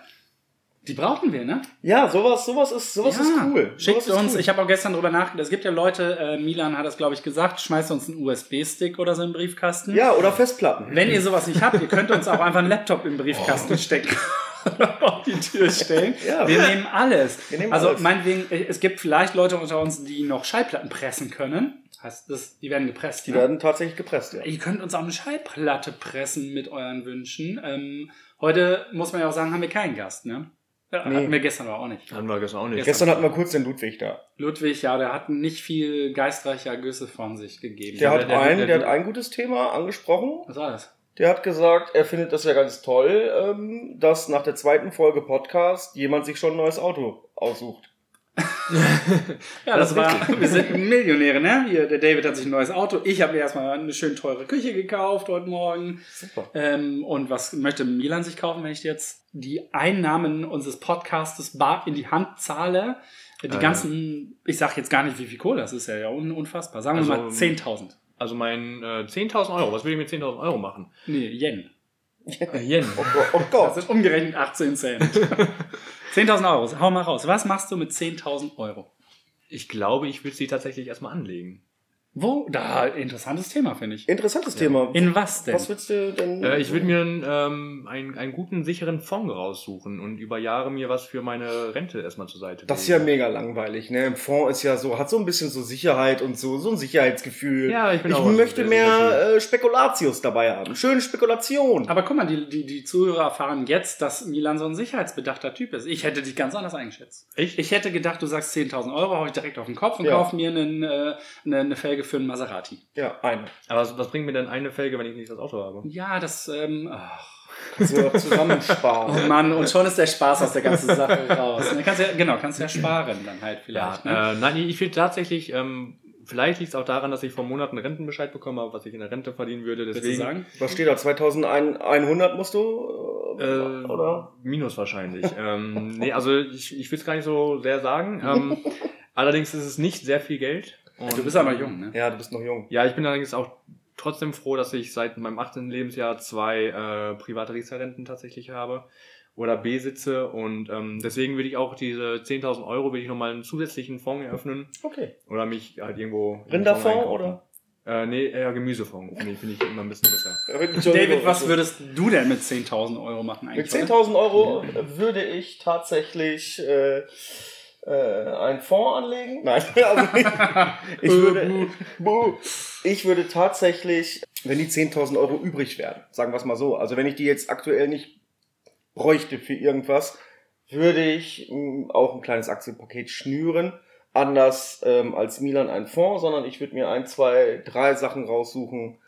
Die brauchen wir, ne? Ja, sowas, sowas ist, sowas ist cool. Schickt sowas uns, cool. ich habe auch gestern drüber nachgedacht, es gibt ja Leute, äh, Milan hat das glaube ich gesagt, schmeißt uns einen USB-Stick oder so im Briefkasten. ja, oder Festplatten. Wenn ihr sowas nicht habt, ihr könnt uns auch einfach einen Laptop im Briefkasten stecken. [LAUGHS] oder auf die Tür stellen. Ja. wir nehmen alles. Wir nehmen also alles. meinetwegen, äh, es gibt vielleicht Leute unter uns, die noch Schallplatten pressen können. Heißt das, die werden gepresst. Die ne? werden tatsächlich gepresst, ja. Ihr könnt uns auch eine Schallplatte pressen mit euren Wünschen. Ähm, heute muss man ja auch sagen, haben wir keinen Gast, ne? Ja, Nee. Hatten wir gestern aber auch nicht. Hatten wir gestern auch nicht. Gestern hatten wir kurz den Ludwig da. Ludwig, ja, der hat nicht viel geistreicher Güsse von sich gegeben. Der, Ja, hat, der- ein, der- der, der- hat ein gutes Thema angesprochen. Was war das? Der hat gesagt, er findet das ja ganz toll, ähm, dass nach der zweiten Folge Podcast jemand sich schon ein neues Auto aussucht. [LAUGHS] Ja, das, war, [LAUGHS] wir sind Millionäre, ne? Hier, der David hat sich ein neues Auto. Ich habe mir erstmal eine schön teure Küche gekauft heute Morgen. Super. Ähm, und was möchte Milan sich kaufen, wenn ich jetzt die Einnahmen unseres Podcastes bar in die Hand zahle? Die ja. ganzen, ich sag jetzt gar nicht, wie viel Kohle, das ist ja, ja un unfassbar. Sagen wir Also, mal 10.000. Also mein äh, 10.000 Euro, was will ich mit 10.000 Euro machen? Nee, Yen. Äh, Yen. Oh Gott. Oh Das Gott. sind umgerechnet 18 Cent. [LAUGHS] 10.000 Euro, hau mal raus. Was machst du mit 10.000 Euro? Ich glaube, ich will sie tatsächlich erstmal anlegen. Wo? Da, interessantes Thema, finde ich. Interessantes Thema. In was denn? Was willst du denn? Äh, ich würde mir einen, ähm, einen, einen guten, sicheren Fonds raussuchen und über Jahre mir was für meine Rente erstmal zur Seite Das ist ja mega langweilig, ne? Im Fonds ist ja so, hat so ein bisschen so Sicherheit und so, so ein Sicherheitsgefühl. Ja, ich bin ich auch möchte mehr äh, Spekulatius dabei haben. Schöne Spekulation. Aber guck mal, die, die, die Zuhörer erfahren jetzt, dass Milan so ein sicherheitsbedachter Typ ist. Ich hätte dich ganz anders eingeschätzt. Echt? Ich hätte gedacht, du sagst 10.000 Euro, hau ich direkt auf den Kopf und Ja. kauf mir einen, äh, eine, eine Felge für einen Maserati. Ja, eine. Aber was, was bringt mir denn eine Felge, wenn ich nicht das Auto habe? Ja, das, ähm, ach, Kannst du auch oh zusammensparen. Mann, und schon ist der Spaß aus der ganzen Sache raus. Ne, kannst ja, genau, kannst ja sparen dann halt vielleicht. Ja, ne? äh, nein, ich will tatsächlich, ähm, vielleicht liegt es auch daran, dass ich vor Monaten Rentenbescheid bekommen habe, was ich in der Rente verdienen würde. Deswegen, sagen? Was steht da? 2100 musst du? Äh, Äh, oder? Minus wahrscheinlich. [LAUGHS] ähm, nee, also ich, ich will es gar nicht so sehr sagen. Ähm, allerdings ist es nicht sehr viel Geld. Und, Du bist aber jung, ne? Ja, du bist noch jung. Ja, ich bin allerdings auch trotzdem froh, dass ich seit meinem 18. Lebensjahr zwei äh, private Riester-Renten tatsächlich habe oder besitze und ähm, deswegen würde ich auch diese 10.000 Euro, will ich nochmal einen zusätzlichen Fonds eröffnen Okay. oder mich halt irgendwo... Rinderfonds oder? Äh, nee, eher Gemüsefonds. Finde ich, finde ich immer ein bisschen besser. David, was würdest du denn mit 10.000 Euro machen Mit eigentlich? 10.000 Euro würde ich tatsächlich äh, äh, einen Fonds anlegen. Nein, [LAUGHS] also nicht. [LAUGHS] ich würde, ich würde tatsächlich, wenn die 10.000 Euro übrig wären, sagen wir es mal so, also wenn ich die jetzt aktuell nicht bräuchte für irgendwas, würde ich mh, auch ein kleines Aktienpaket schnüren. Anders ähm, als Milan ein Fonds, sondern ich würde mir ein, zwei, drei Sachen raussuchen,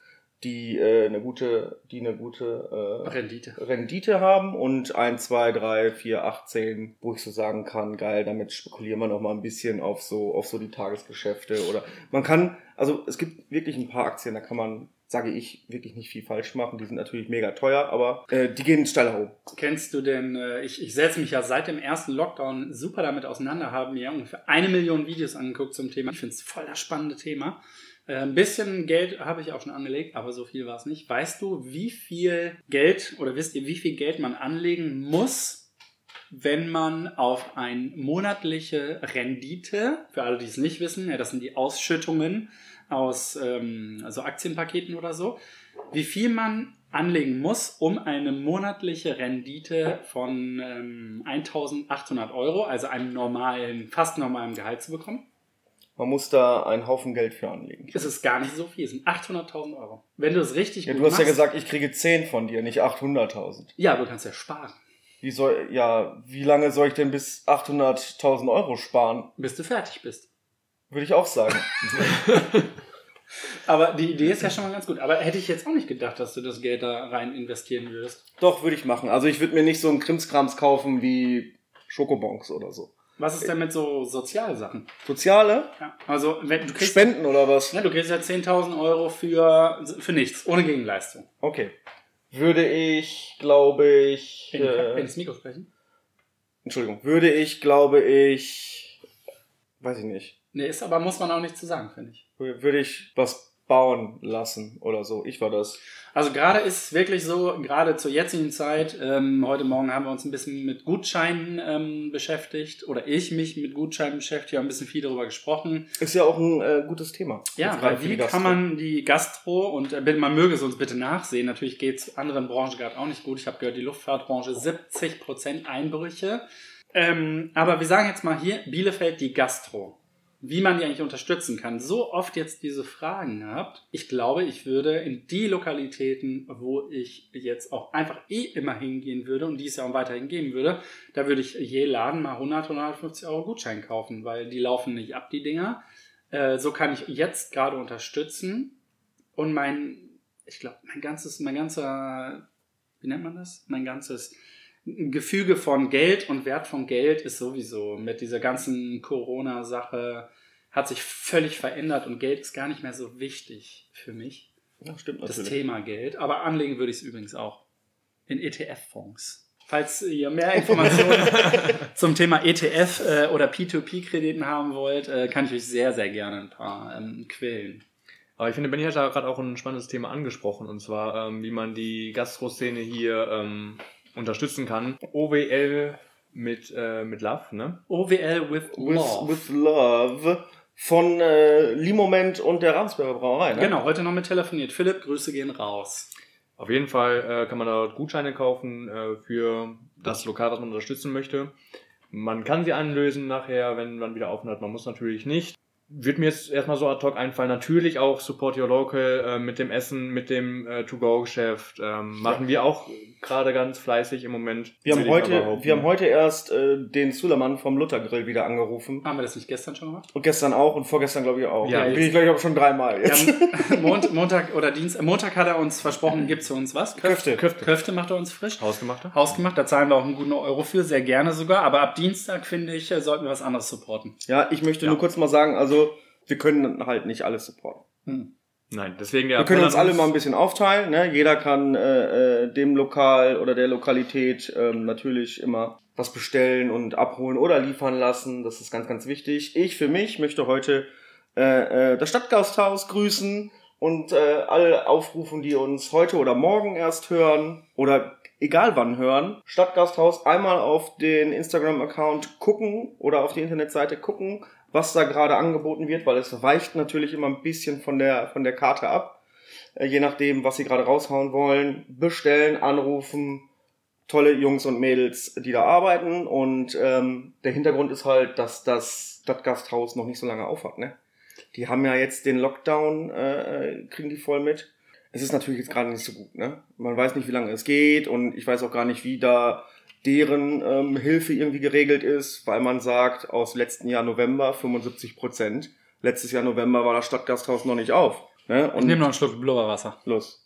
die äh, eine gute, die eine gute äh, Rendite. Rendite haben und 1, 2, 3, 4, 8, 10, wo ich so sagen kann, geil, damit spekulieren wir noch mal ein bisschen auf so, auf so die Tagesgeschäfte oder man kann, also es gibt wirklich ein paar Aktien, da kann man, sage ich, wirklich nicht viel falsch machen. Die sind natürlich mega teuer, aber äh, die gehen steil nach oben. Kennst du denn, äh, ich, ich setze mich ja seit dem ersten Lockdown super damit auseinander, habe mir ungefähr eine Million Videos angeguckt zum Thema. Ich finde es voll das spannende Thema. Äh, ein bisschen Geld habe ich auch schon angelegt, aber so viel war es nicht. Weißt du, wie viel Geld oder wisst ihr, wie viel Geld man anlegen muss, wenn man auf eine monatliche Rendite, für alle, die es nicht wissen, ja, das sind die Ausschüttungen aus ähm, also Aktienpaketen oder so, wie viel man anlegen muss, um eine monatliche Rendite von ähm, 1800 Euro, also einem normalen, fast normalen Gehalt zu bekommen. Man muss da einen Haufen Geld für anlegen. Das ist gar nicht so viel, es sind 800.000 Euro. Wenn du es richtig Ja, gut du hast ja machst, gesagt, ich kriege 10 von dir, nicht 800.000. ja, du kannst ja sparen, Wie soll, ja, wie lange soll ich denn bis 800.000 Euro sparen? bis du fertig bist. Würde ich auch sagen. [LAUGHS] [LAUGHS] Aber die Idee ist ja schon mal ganz gut. Aber hätte ich jetzt auch nicht gedacht, dass du das Geld da rein investieren würdest. Doch, würde ich machen. Also ich würde mir nicht so einen Krimskrams kaufen wie Schokobons oder so. Was ist denn mit so Sozialsachen? Soziale? Ja. Also, wenn du kriegst, Spenden oder was? ja, du kriegst ja 10.000 Euro für, für nichts, ohne Gegenleistung. Okay. Würde ich, glaube ich, Wenn äh, ins Mikro sprechen? Entschuldigung, würde ich, glaube ich, weiß ich nicht, Nee, ist aber, muss man auch nicht zu sagen, finde ich. würde ich was bauen lassen oder so. Ich war das. Also gerade ist es wirklich so, gerade zur jetzigen Zeit, ähm, heute Morgen haben wir uns ein bisschen mit Gutscheinen ähm, beschäftigt oder ich mich mit Gutscheinen beschäftigt, haben ein bisschen viel darüber gesprochen. Ist ja auch ein äh, gutes Thema. Ja, weil wie kann man die Gastro und äh, man möge es uns bitte nachsehen, natürlich geht es anderen Branchen gerade auch nicht gut. Ich habe gehört, die Luftfahrtbranche 70% Einbrüche. Ähm, aber wir sagen jetzt mal hier, Bielefeld die Gastro. Wie man die eigentlich unterstützen kann. So oft jetzt diese Fragen habt. Ich glaube, ich würde in die Lokalitäten, wo ich jetzt auch einfach eh immer hingehen würde und die es ja auch weiterhin geben würde, da würde ich je Laden mal 100, 150 Euro Gutschein kaufen, weil die laufen nicht ab, die Dinger. Äh, so kann ich jetzt gerade unterstützen und mein, ich glaube, mein ganzes, mein ganzer, wie nennt man das? Mein ganzes Gefüge von Geld und Wert von Geld ist sowieso mit dieser ganzen Corona-Sache hat sich völlig verändert und Geld ist gar nicht mehr so wichtig für mich. Ja, stimmt Das natürlich. Thema Geld. Aber anlegen würde ich es übrigens auch in ETF-Fonds. Falls ihr mehr Informationen [LAUGHS] zum Thema ETF äh, oder P2P-Krediten haben wollt, äh, kann ich euch sehr, sehr gerne ein paar ähm, quälen. Aber ich finde, Benny hat da gerade auch ein spannendes Thema angesprochen, und zwar, ähm, wie man die Gastro-Szene hier ähm, unterstützen kann. OWL mit, äh, mit Love, ne? OWL with With, Love. with Love von äh, Limoment und der Ramsberger Brauerei. Ne? Genau, heute noch mit telefoniert. Philipp, Grüße gehen raus. Auf jeden Fall äh, kann man dort Gutscheine kaufen äh, für das Lokal, was man unterstützen möchte. Man kann sie anlösen nachher, wenn man wieder offen hat. Man muss natürlich nicht. Wird mir jetzt erstmal so ad hoc einfallen. Natürlich auch Support Your Local äh, mit dem Essen, mit dem äh, To-Go-Geschäft. Ähm, machen wir auch gerade ganz fleißig im Moment. Wir, haben heute, wir haben heute erst äh, den Suleiman vom Luthergrill wieder angerufen. Haben wir das nicht gestern schon gemacht? Und gestern auch und vorgestern glaube ich auch. Ja, Bin ich glaube ich auch schon dreimal jetzt. Mont Montag oder Dienstag. Montag hat er uns versprochen, [LAUGHS] gibt es für uns was? Köfte. Köfte. Köfte macht er uns frisch. Hausgemachte? Hausgemacht, da zahlen wir auch einen guten Euro für, sehr gerne sogar. Aber ab Dienstag, finde ich, äh, sollten wir was anderes supporten. Ja, ich möchte Ja. nur kurz mal sagen, also wir können halt nicht alles supporten. Hm. Nein, deswegen der wir können uns alle mal ein bisschen aufteilen. Ne? Jeder kann äh, äh, dem Lokal oder der Lokalität ähm, natürlich immer was bestellen und abholen oder liefern lassen. Das ist ganz, ganz wichtig. Ich für mich möchte heute äh, äh, das Stadtgasthaus grüßen und äh, alle aufrufen, die uns heute oder morgen erst hören oder egal wann hören. Stadtgasthaus einmal auf den Instagram-Account gucken oder auf die Internetseite gucken, was da gerade angeboten wird, weil es weicht natürlich immer ein bisschen von der, von der Karte ab. Äh, je nachdem, was sie gerade raushauen wollen. Bestellen, anrufen. Tolle Jungs und Mädels, die da arbeiten. Und ähm, der Hintergrund ist halt, dass das Stadtgasthaus noch nicht so lange aufhat. Ne? Die haben ja jetzt den Lockdown, äh, kriegen die voll mit. Es ist natürlich jetzt gerade nicht so gut. Ne? Man weiß nicht, wie lange es geht. Und ich weiß auch gar nicht, wie da deren ähm, Hilfe irgendwie geregelt ist, weil man sagt, aus letzten Jahr November 75 Prozent. Letztes Jahr November war das Stadtgasthaus noch nicht auf. Ne? Ich nehme noch einen Schluck Blubberwasser. los.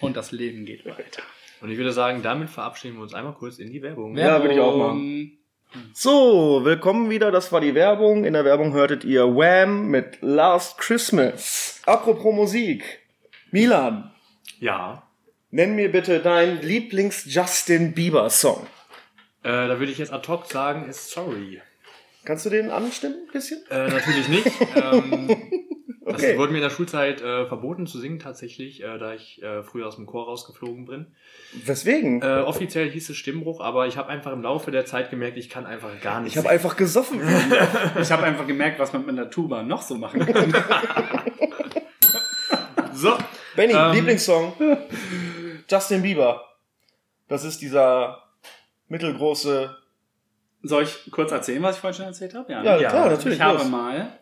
Und das Leben geht weiter. Und ich würde sagen, damit verabschieden wir uns einmal kurz in die Werbung. Ja, würde ich auch Werbung. So, willkommen wieder. Das war die Werbung. In der Werbung hörtet ihr Wham mit Last Christmas. Apropos Musik. Milan, Ja. nenn mir bitte deinen Lieblings-Justin Bieber-Song. Äh, da würde ich jetzt ad hoc sagen, ist sorry. Kannst du den anstimmen, ein bisschen? Äh, natürlich nicht. ähm, [LAUGHS] Das Okay. wurde mir in der Schulzeit äh, verboten zu singen tatsächlich, äh, da ich äh, früher aus dem Chor rausgeflogen bin. Weswegen? Äh, offiziell hieß es Stimmbruch, aber ich habe einfach im Laufe der Zeit gemerkt, ich kann einfach gar nicht ich habe einfach gesoffen. [LAUGHS] Ich habe einfach gemerkt, was man mit einer Tuba noch so machen kann. [LAUGHS] So, Benny, Ähm. Lieblingssong. Justin Bieber. Das ist dieser mittelgroße. Soll ich kurz erzählen, was ich vorhin schon erzählt habe? Ja, ne? Ja, klar, natürlich. ich habe los. mal,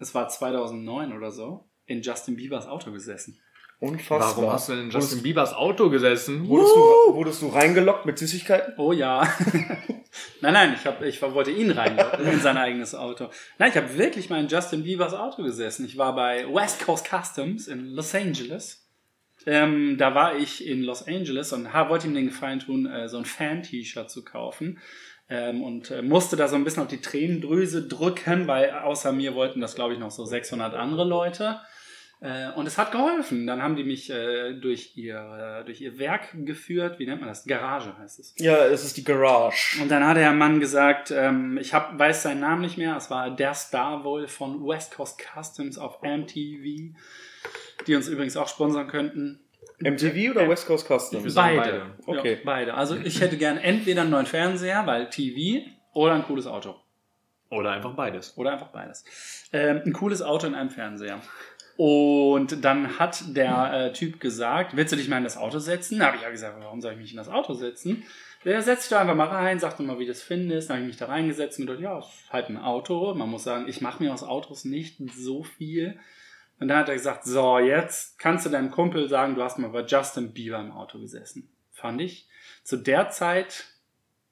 es war 2009 oder so, in Justin Biebers Auto gesessen. Unfassbar. Warum hast du denn in Justin Biebers Auto gesessen? Wurdest du, wurdest du reingelockt mit Süßigkeiten? Oh ja. [LAUGHS] nein, nein, ich, hab, ich wollte ihn rein in sein eigenes Auto. Nein, ich habe wirklich mal in Justin Biebers Auto gesessen. Ich war bei West Coast Customs in Los Angeles. Ähm, da war ich in Los Angeles und ha, wollte ihm den Gefallen tun, äh, so ein Fan-T-Shirt zu kaufen. Ähm, und äh, musste da so ein bisschen auf die Tränendrüse drücken, weil außer mir wollten das, glaube ich, noch so 600 andere Leute. Äh, und es hat geholfen. Dann haben die mich äh, durch, ihr, äh, durch ihr Werk geführt. Wie nennt man das? Garage heißt es. Ja, es ist die Garage. Und dann hat der Mann gesagt, ähm, ich hab, weiß seinen Namen nicht mehr, es war der Star wohl von West Coast Customs auf MTV, die uns übrigens auch sponsern könnten. MTV oder West Coast Customs? Wir sagen Beide. Okay. Ja, beide. Also ich hätte gerne entweder einen neuen Fernseher, weil TV, oder ein cooles Auto. Oder einfach beides. Oder einfach beides. Ähm, ein cooles Auto in einem Fernseher. Und dann hat der äh, Typ gesagt, willst du dich mal in das Auto setzen? Da habe ich ja gesagt, warum soll ich mich in das Auto setzen? Der setzt sich da einfach mal rein, sagt doch mal, wie du das findest. Dann habe ich mich da reingesetzt und gedacht, ja, es ist halt ein Auto. Man muss sagen, ich mache mir aus Autos nicht so viel. Und dann hat er gesagt, so, jetzt kannst du deinem Kumpel sagen, du hast mal bei Justin Bieber im Auto gesessen. Fand ich zu der Zeit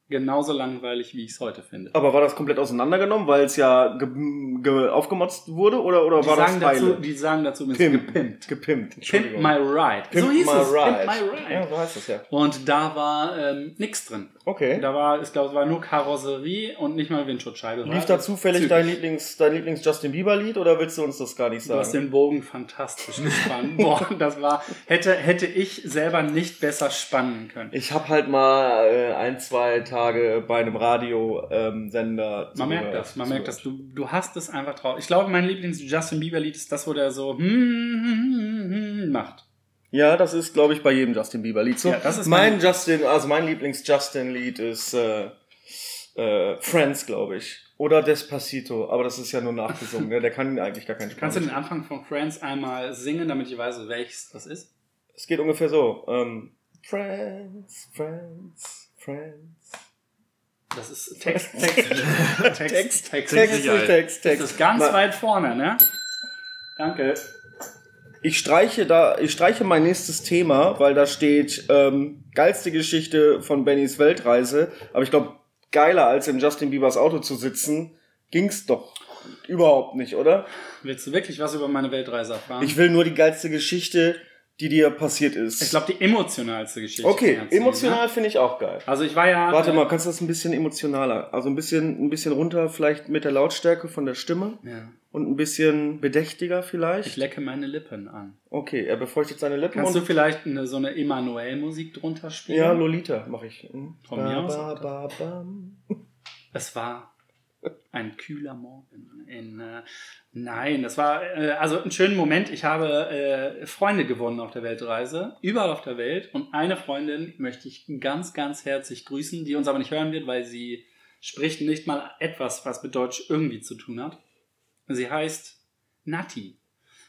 genauso langweilig, wie ich es heute finde. Aber war das komplett auseinandergenommen, weil es ja ge ge aufgemotzt wurde oder, oder Die war das sagen, dazu, die sagen dazu Pimp. gepimpt. Gepimpt. Pimp my ride. Pimp so hieß my es. ride. Pimp my ride. Ja, so heißt das ja. Und da war ähm, nichts drin. Okay. Da war, ich glaube, es war nur Karosserie und nicht mal Windschutzscheibe. Lief da zufällig zügig. dein Lieblings, dein Lieblings Justin Bieber Lied oder willst du uns das gar nicht Du hast sagen? den Bogen fantastisch gespannt. [LAUGHS] Boah, das war, hätte, hätte ich selber nicht besser spannen können. Ich habe halt mal äh, ein, zwei Tage bei einem Radiosender. Man merkt das, man merkt das. Du, du hast es einfach drauf. Ich glaube, mein Lieblings-Justin Bieber-Lied ist das, wo der so hm, hm, hm, macht. Ja, das ist, glaube ich, bei jedem Justin Bieber Lied so. Ja, das ist mein mein- Justin, also mein Lieblings-Justin Lied ist äh, äh, Friends, glaube ich. Oder Despacito, aber das ist ja nur nachgesungen, ne? der kann eigentlich gar keinen [LAUGHS] Kannst du den. Anfang von Friends einmal singen, damit ich weiß, welches das ist? Es geht ungefähr so. Ähm, Friends, Friends, Friends. Das ist [LAUGHS] Text, Text, Text, Text, Text. Text. Text, Das Text. ist ganz weit vorne, ne? Danke. Ich streiche da, ich streiche mein nächstes Thema, weil da steht ähm, geilste Geschichte von Bennys Weltreise. Aber ich glaube, geiler als in Justin Biebers Auto zu sitzen, ging's doch überhaupt nicht, oder? Willst du wirklich was über meine Weltreise erfahren? Ich will nur die geilste Geschichte, die dir passiert ist. Ich glaube, die emotionalste Geschichte. okay, ich emotional Ne? finde ich auch geil. Also ich war ja. Warte äh, mal, kannst du das ein bisschen emotionaler? Also ein bisschen, ein bisschen runter, vielleicht mit der Lautstärke von der Stimme Ja. und ein bisschen bedächtiger Ich vielleicht. lecke meine Lippen an. Okay, er befeuchtet seine Lippen Kannst du vielleicht eine, so eine Emanuel-Musik drunter spielen? ja, Lolita mache ich. Hm. Von mir aus Ba, ba, bam. Es war ein kühler Morgen. In, äh, nein, das war äh, also ein schöner Moment. Ich habe äh, Freunde gewonnen auf der Weltreise, überall auf der Welt. Und eine Freundin möchte ich ganz, ganz herzlich grüßen, die uns aber nicht hören wird, weil sie spricht nicht mal etwas, was mit Deutsch irgendwie zu tun hat. Sie heißt Nati.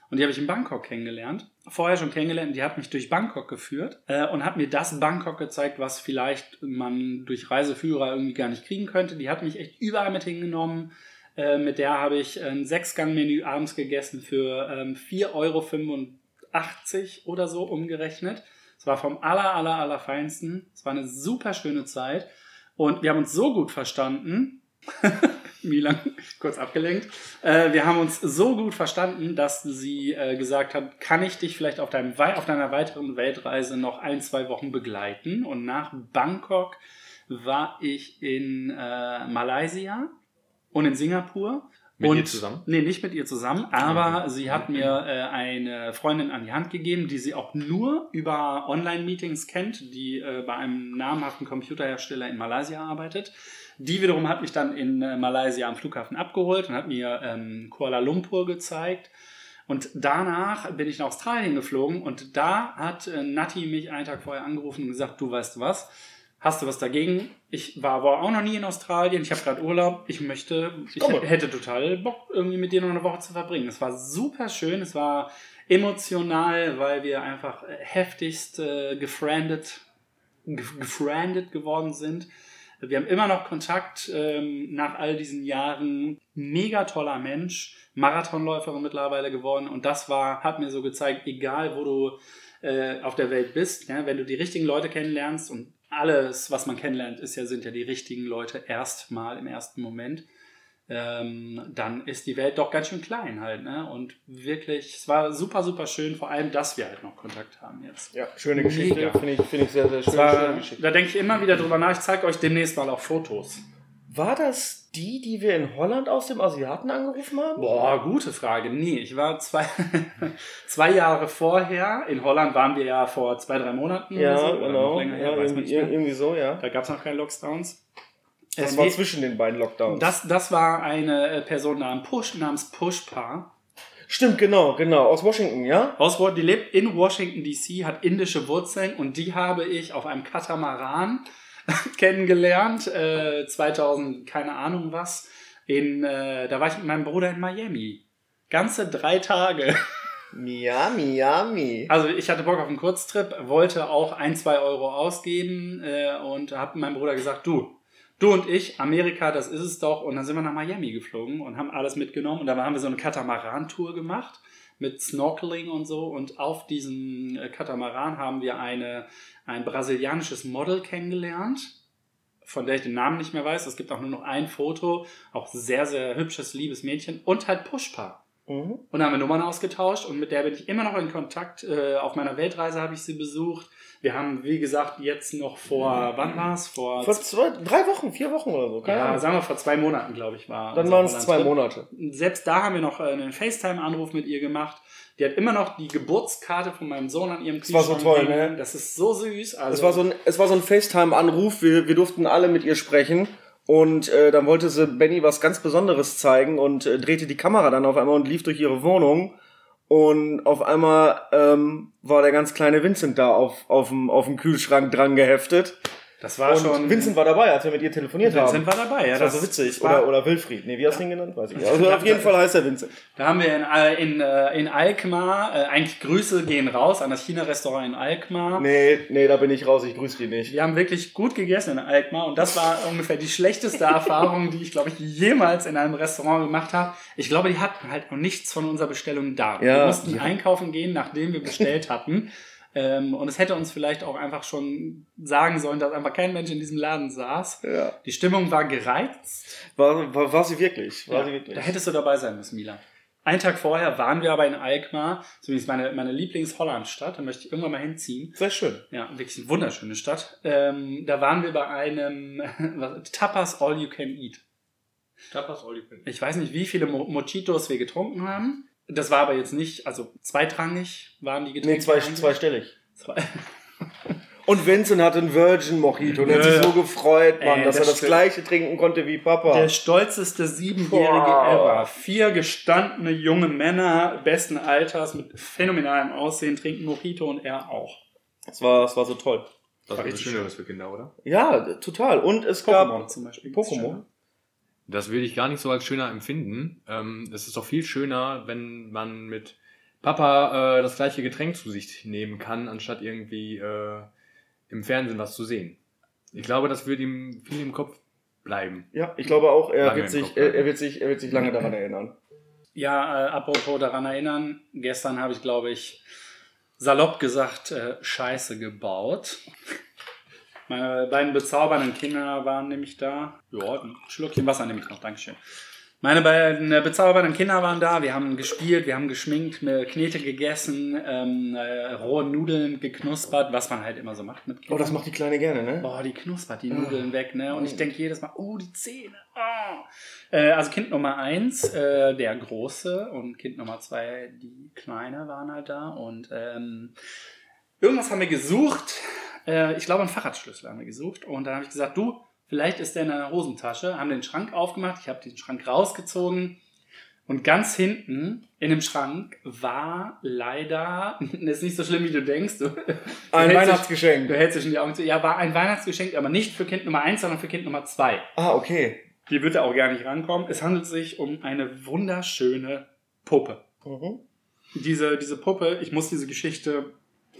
Und die habe ich in Bangkok kennengelernt. Vorher schon kennengelernt. Die hat mich durch Bangkok geführt äh, und hat mir das Bangkok gezeigt, was vielleicht man durch Reiseführer irgendwie gar nicht kriegen könnte. Die hat mich echt überall mit hingenommen. Äh, mit der habe ich ein Sechsgang-Menü abends gegessen für ähm, 4,85 Euro oder so umgerechnet. Es war vom aller, aller, aller Feinsten. Es war eine super schöne Zeit. Und wir haben uns so gut verstanden. [LAUGHS] Milan, [LAUGHS] kurz abgelenkt. Äh, wir haben uns so gut verstanden, dass sie äh, gesagt hat, kann ich dich vielleicht auf, deinem, auf deiner weiteren Weltreise noch ein, zwei Wochen begleiten? Und nach Bangkok war ich in äh, Malaysia und in Singapur. Mit und, ihr zusammen? Nee, nicht mit ihr zusammen, aber sie hat mir äh, eine Freundin an die Hand gegeben, die sie auch nur über Online-Meetings kennt, die äh, bei einem namhaften Computerhersteller in Malaysia arbeitet. Die wiederum hat mich dann in äh, Malaysia am Flughafen abgeholt und hat mir ähm, Kuala Lumpur gezeigt. Und danach bin ich nach Australien geflogen und da hat äh, Nati mich einen Tag vorher angerufen und gesagt, du weißt was, hast du was dagegen? Ich war, war auch noch nie in Australien, ich habe gerade Urlaub, ich möchte, ich Komme. hätte total Bock, irgendwie mit dir noch eine Woche zu verbringen. Es war super schön, es war emotional, weil wir einfach äh, heftigst äh, gefriendet, ge- gefriendet geworden sind. Wir haben immer noch Kontakt ähm, nach all diesen Jahren. Mega toller Mensch, Marathonläuferin mittlerweile geworden. Und das war, hat mir so gezeigt, egal wo du äh, auf der Welt bist, ja, wenn du die richtigen Leute kennenlernst und alles, was man kennenlernt, ist ja, sind ja die richtigen Leute erstmal im ersten Moment ähm, dann ist die Welt doch ganz schön klein halt. Ne? Und wirklich, es war super, super schön, vor allem, dass wir halt noch Kontakt haben jetzt. Ja, schöne Geschichte. Finde ich, finde ich sehr, sehr schön. War, schöne Geschichte. da denke ich immer wieder drüber nach. Ich zeige euch demnächst mal auch Fotos. War das die, die wir in Holland aus dem Asiaten angerufen haben? Boah, gute Frage. Nee, ich war zwei, [LAUGHS] zwei Jahre vorher. In Holland waren wir ja vor zwei, drei Monaten. Ja, oder so, oder genau. noch länger her, ja, irgendwie, nicht mehr. irgendwie so, ja. Da gab es noch keine Lockdowns. Das Äh, war zwischen den beiden Lockdowns. das, das war eine äh, Person namens Push, namens Pushpa. Stimmt, genau, genau. Aus Washington, ja? Aus, die lebt in Washington DC, hat indische Wurzeln und die habe ich auf einem Katamaran [LAUGHS] kennengelernt, äh, 2000, keine Ahnung was. In, äh, da war ich mit meinem Bruder in Miami. Ganze drei Tage. [LAUGHS] Miami, Miami. Also ich hatte Bock auf einen Kurztrip, wollte auch ein, zwei Euro ausgeben äh, und habe meinem Bruder gesagt, du, du und ich, Amerika, das ist es doch. Und dann sind wir nach Miami geflogen und haben alles mitgenommen. Und da haben wir so eine Katamaran-Tour gemacht mit Snorkeling und so. Und auf diesem äh, Katamaran haben wir eine, ein brasilianisches Model kennengelernt, von der ich den Namen nicht mehr weiß. Es gibt auch nur noch ein Foto, auch sehr, sehr hübsches, liebes Mädchen und halt Pushpa. Mhm. Und dann haben wir Nummern ausgetauscht und mit der bin ich immer noch in Kontakt. Äh, auf meiner Weltreise habe ich sie besucht. Wir haben, wie gesagt, jetzt noch vor, wann war es? Vor, Vor zwei, drei Wochen, vier Wochen oder so. Keine ja, Ahnung. sagen wir vor zwei Monaten, glaube ich, war. Dann waren es zwei. Monate. Selbst da haben wir noch äh, einen FaceTime-Anruf mit ihr gemacht. Die hat immer noch die Geburtskarte von meinem Sohn an ihrem Das war so Kühlschrank toll, ne? Das ist so süß. Also, Es war so ein, es war so ein FaceTime-Anruf. Wir, wir durften alle mit ihr sprechen. Und äh, dann wollte sie Benny was ganz Besonderes zeigen und äh, drehte die Kamera dann auf einmal und lief durch ihre Wohnung. Und auf einmal ähm, war der ganz kleine Vincent da auf, auf, dem, auf dem Kühlschrank dran geheftet. Das war und schon. Vincent war dabei, als wir mit ihr telefoniert Vincent haben. war dabei, ja. das war so witzig. das Oder, oder Wilfried. Nee, wie hast du ihn genannt? Weiß ich nicht. Also auf jeden Fall heißt er Vincent. Da haben wir in, Al- in, äh, in Alkmaar, äh, eigentlich Grüße gehen raus an das China-Restaurant in Alkmaar. Nee, nee, da bin ich raus. Ich grüße die nicht. Wir haben wirklich gut gegessen in Alkmaar und das war ungefähr die schlechteste Erfahrung, die ich, glaube ich, jemals in einem Restaurant gemacht habe. Ich glaube, die hatten halt noch nichts von unserer Bestellung da. wir Ja. mussten einkaufen gehen, nachdem wir bestellt hatten. Ähm, und es hätte uns vielleicht auch einfach schon sagen sollen, dass einfach kein Mensch in diesem Laden saß. Ja. Die Stimmung war gereizt. War, war, war sie wirklich? War Ja, sie wirklich? Da hättest du dabei sein müssen, Milan. Einen Tag vorher waren wir aber in Alkmaar, zumindest meine, meine Lieblings-Holland-Stadt, da möchte ich irgendwann mal hinziehen. Sehr schön. Ja, wirklich eine wunderschöne Stadt. Ähm, da waren wir bei einem [LAUGHS] was, Tapas All You Can Eat. Tapas All You Can. Ich weiß nicht, wie viele Mo Mojitos wir getrunken haben. Das war aber jetzt nicht, also zweitrangig waren die Getränke. Nee, zwei, zweistellig. Zwei. [LAUGHS] Und Vincent hatte einen Virgin Mojito und er hat sich so gefreut, Mann, Ey, dass das er das stimmt. gleiche trinken konnte wie Papa. Der stolzeste Siebenjährige Boah. ever. Vier gestandene junge Männer besten Alters mit phänomenalem Aussehen trinken Mojito und er auch. Das war, das war so toll. Das War ist was richtig Schöneres für Kinder, oder? Ja, total. Und es Pokémon gab zum Beispiel. Pokémon. Das würde ich gar nicht so als schöner empfinden. Ähm, es ist doch viel schöner, wenn man mit Papa äh, das gleiche Getränk zu sich nehmen kann, anstatt irgendwie äh, im Fernsehen was zu sehen. Ich glaube, das wird ihm viel im Kopf bleiben. Ja, ich glaube auch, er Lange wird sich, er, er wird sich, er wird sich lange daran erinnern. Ja, äh, apropos daran erinnern, gestern habe ich, glaube ich, salopp gesagt, äh, Scheiße gebaut. Meine beiden bezaubernden Kinder waren nämlich da. Ja, ein Schluckchen Wasser nehme ich noch, Dankeschön. Meine beiden äh, bezaubernden Kinder waren da. Wir haben gespielt, wir haben geschminkt, äh, Knete gegessen, ähm, äh, rohe Nudeln geknuspert, was man halt immer so macht mit Oh, Kindern. das macht die Kleine gerne, ne? Boah, die knuspert die Nudeln weg, ne? Und ich denke jedes Mal, oh, die Zähne. Oh. Äh, also Kind Nummer eins, äh, der Große und Kind Nummer zwei, die Kleine, waren halt da. Und ähm, irgendwas haben wir gesucht. Äh, ich glaube, einen Fahrradschlüssel haben wir gesucht. Und dann habe ich gesagt, du, vielleicht ist der in deiner Hosentasche. Haben den Schrank aufgemacht. Ich habe den Schrank rausgezogen. Und ganz hinten in dem Schrank war leider, [LAUGHS] das ist nicht so schlimm, wie du denkst. Du, Ein du hältst dich- Weihnachtsgeschenk. Du hältst dir schon die Augen zu. Ja, war ein Weihnachtsgeschenk, aber nicht für Kind Nummer 1, sondern für Kind Nummer 2. Ah, okay. Die wird da auch gar nicht rankommen. Es handelt sich um eine wunderschöne Puppe. Mhm. Diese, diese Puppe, ich muss diese Geschichte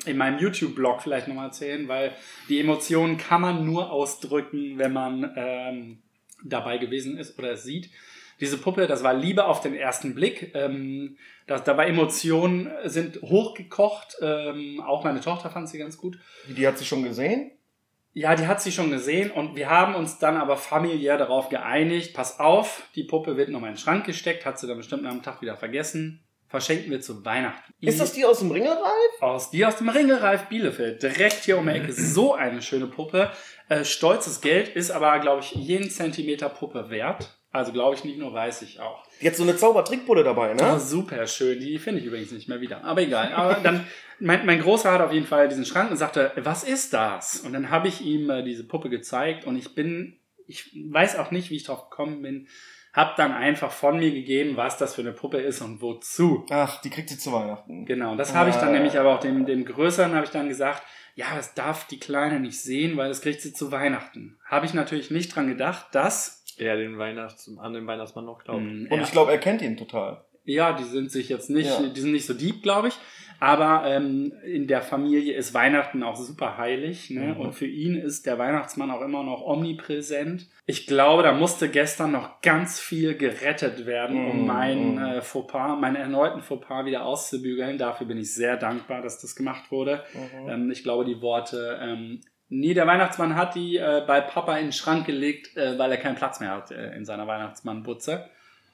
in meinem YouTube-Blog vielleicht nochmal erzählen, weil die Emotionen kann man nur ausdrücken, wenn man ähm, dabei gewesen ist oder es sieht. Diese Puppe, das war Liebe auf den ersten Blick. Ähm, das, da war Emotionen sind hochgekocht. Ähm, auch meine Tochter fand sie ganz gut. Die hat sie schon gesehen? Ja, die hat sie schon gesehen und wir haben uns dann aber familiär darauf geeinigt. Pass auf, die Puppe wird noch mal in den Schrank gesteckt, hat sie dann bestimmt am Tag wieder vergessen. Verschenken wir zu Weihnachten. Ist das die aus dem Ringelreif? Aus die aus dem Ringelreif Bielefeld, direkt hier um die Ecke. So eine schöne Puppe. Äh, stolzes Geld ist aber, glaube ich, jeden Zentimeter Puppe wert. Also glaube ich nicht nur, weiß ich auch. Hat so eine Zaubertrickbulle dabei, ne? super schön. Die finde ich übrigens nicht mehr wieder. Aber egal. Aber dann, mein, mein Großer hat auf jeden Fall diesen Schrank und sagte, was ist das? Und dann habe ich ihm äh, diese Puppe gezeigt und ich bin, ich weiß auch nicht, wie ich drauf gekommen bin, habe dann einfach von mir gegeben, was das für eine Puppe ist und wozu. Ach, die kriegt sie zu Weihnachten. Genau, das habe ich dann Ah. nämlich aber auch dem, dem Größeren habe ich dann gesagt, ja, das darf die Kleine nicht sehen, weil das kriegt sie zu Weihnachten. Habe ich natürlich nicht dran gedacht, dass Er den Weihnachts an den Weihnachtsmann noch glaubt. mh, Und ich glaube, er kennt ihn total. Ja, die sind sich jetzt nicht, Ja. die sind nicht so deep, glaube ich. Aber ähm, in der Familie ist Weihnachten auch super heilig. Ne? Mhm. Und für ihn ist der Weihnachtsmann auch immer noch omnipräsent. Ich glaube, da musste gestern noch ganz viel gerettet werden, um Mhm. meinen äh, Fauxpas, meinen erneuten Fauxpas wieder auszubügeln. Dafür bin ich sehr dankbar, dass das gemacht wurde. Mhm. Ähm, ich glaube, die Worte, ähm, nee, der Weihnachtsmann hat die äh, bei Papa in den Schrank gelegt, äh, weil er keinen Platz mehr hat äh, in seiner Weihnachtsmannbutze.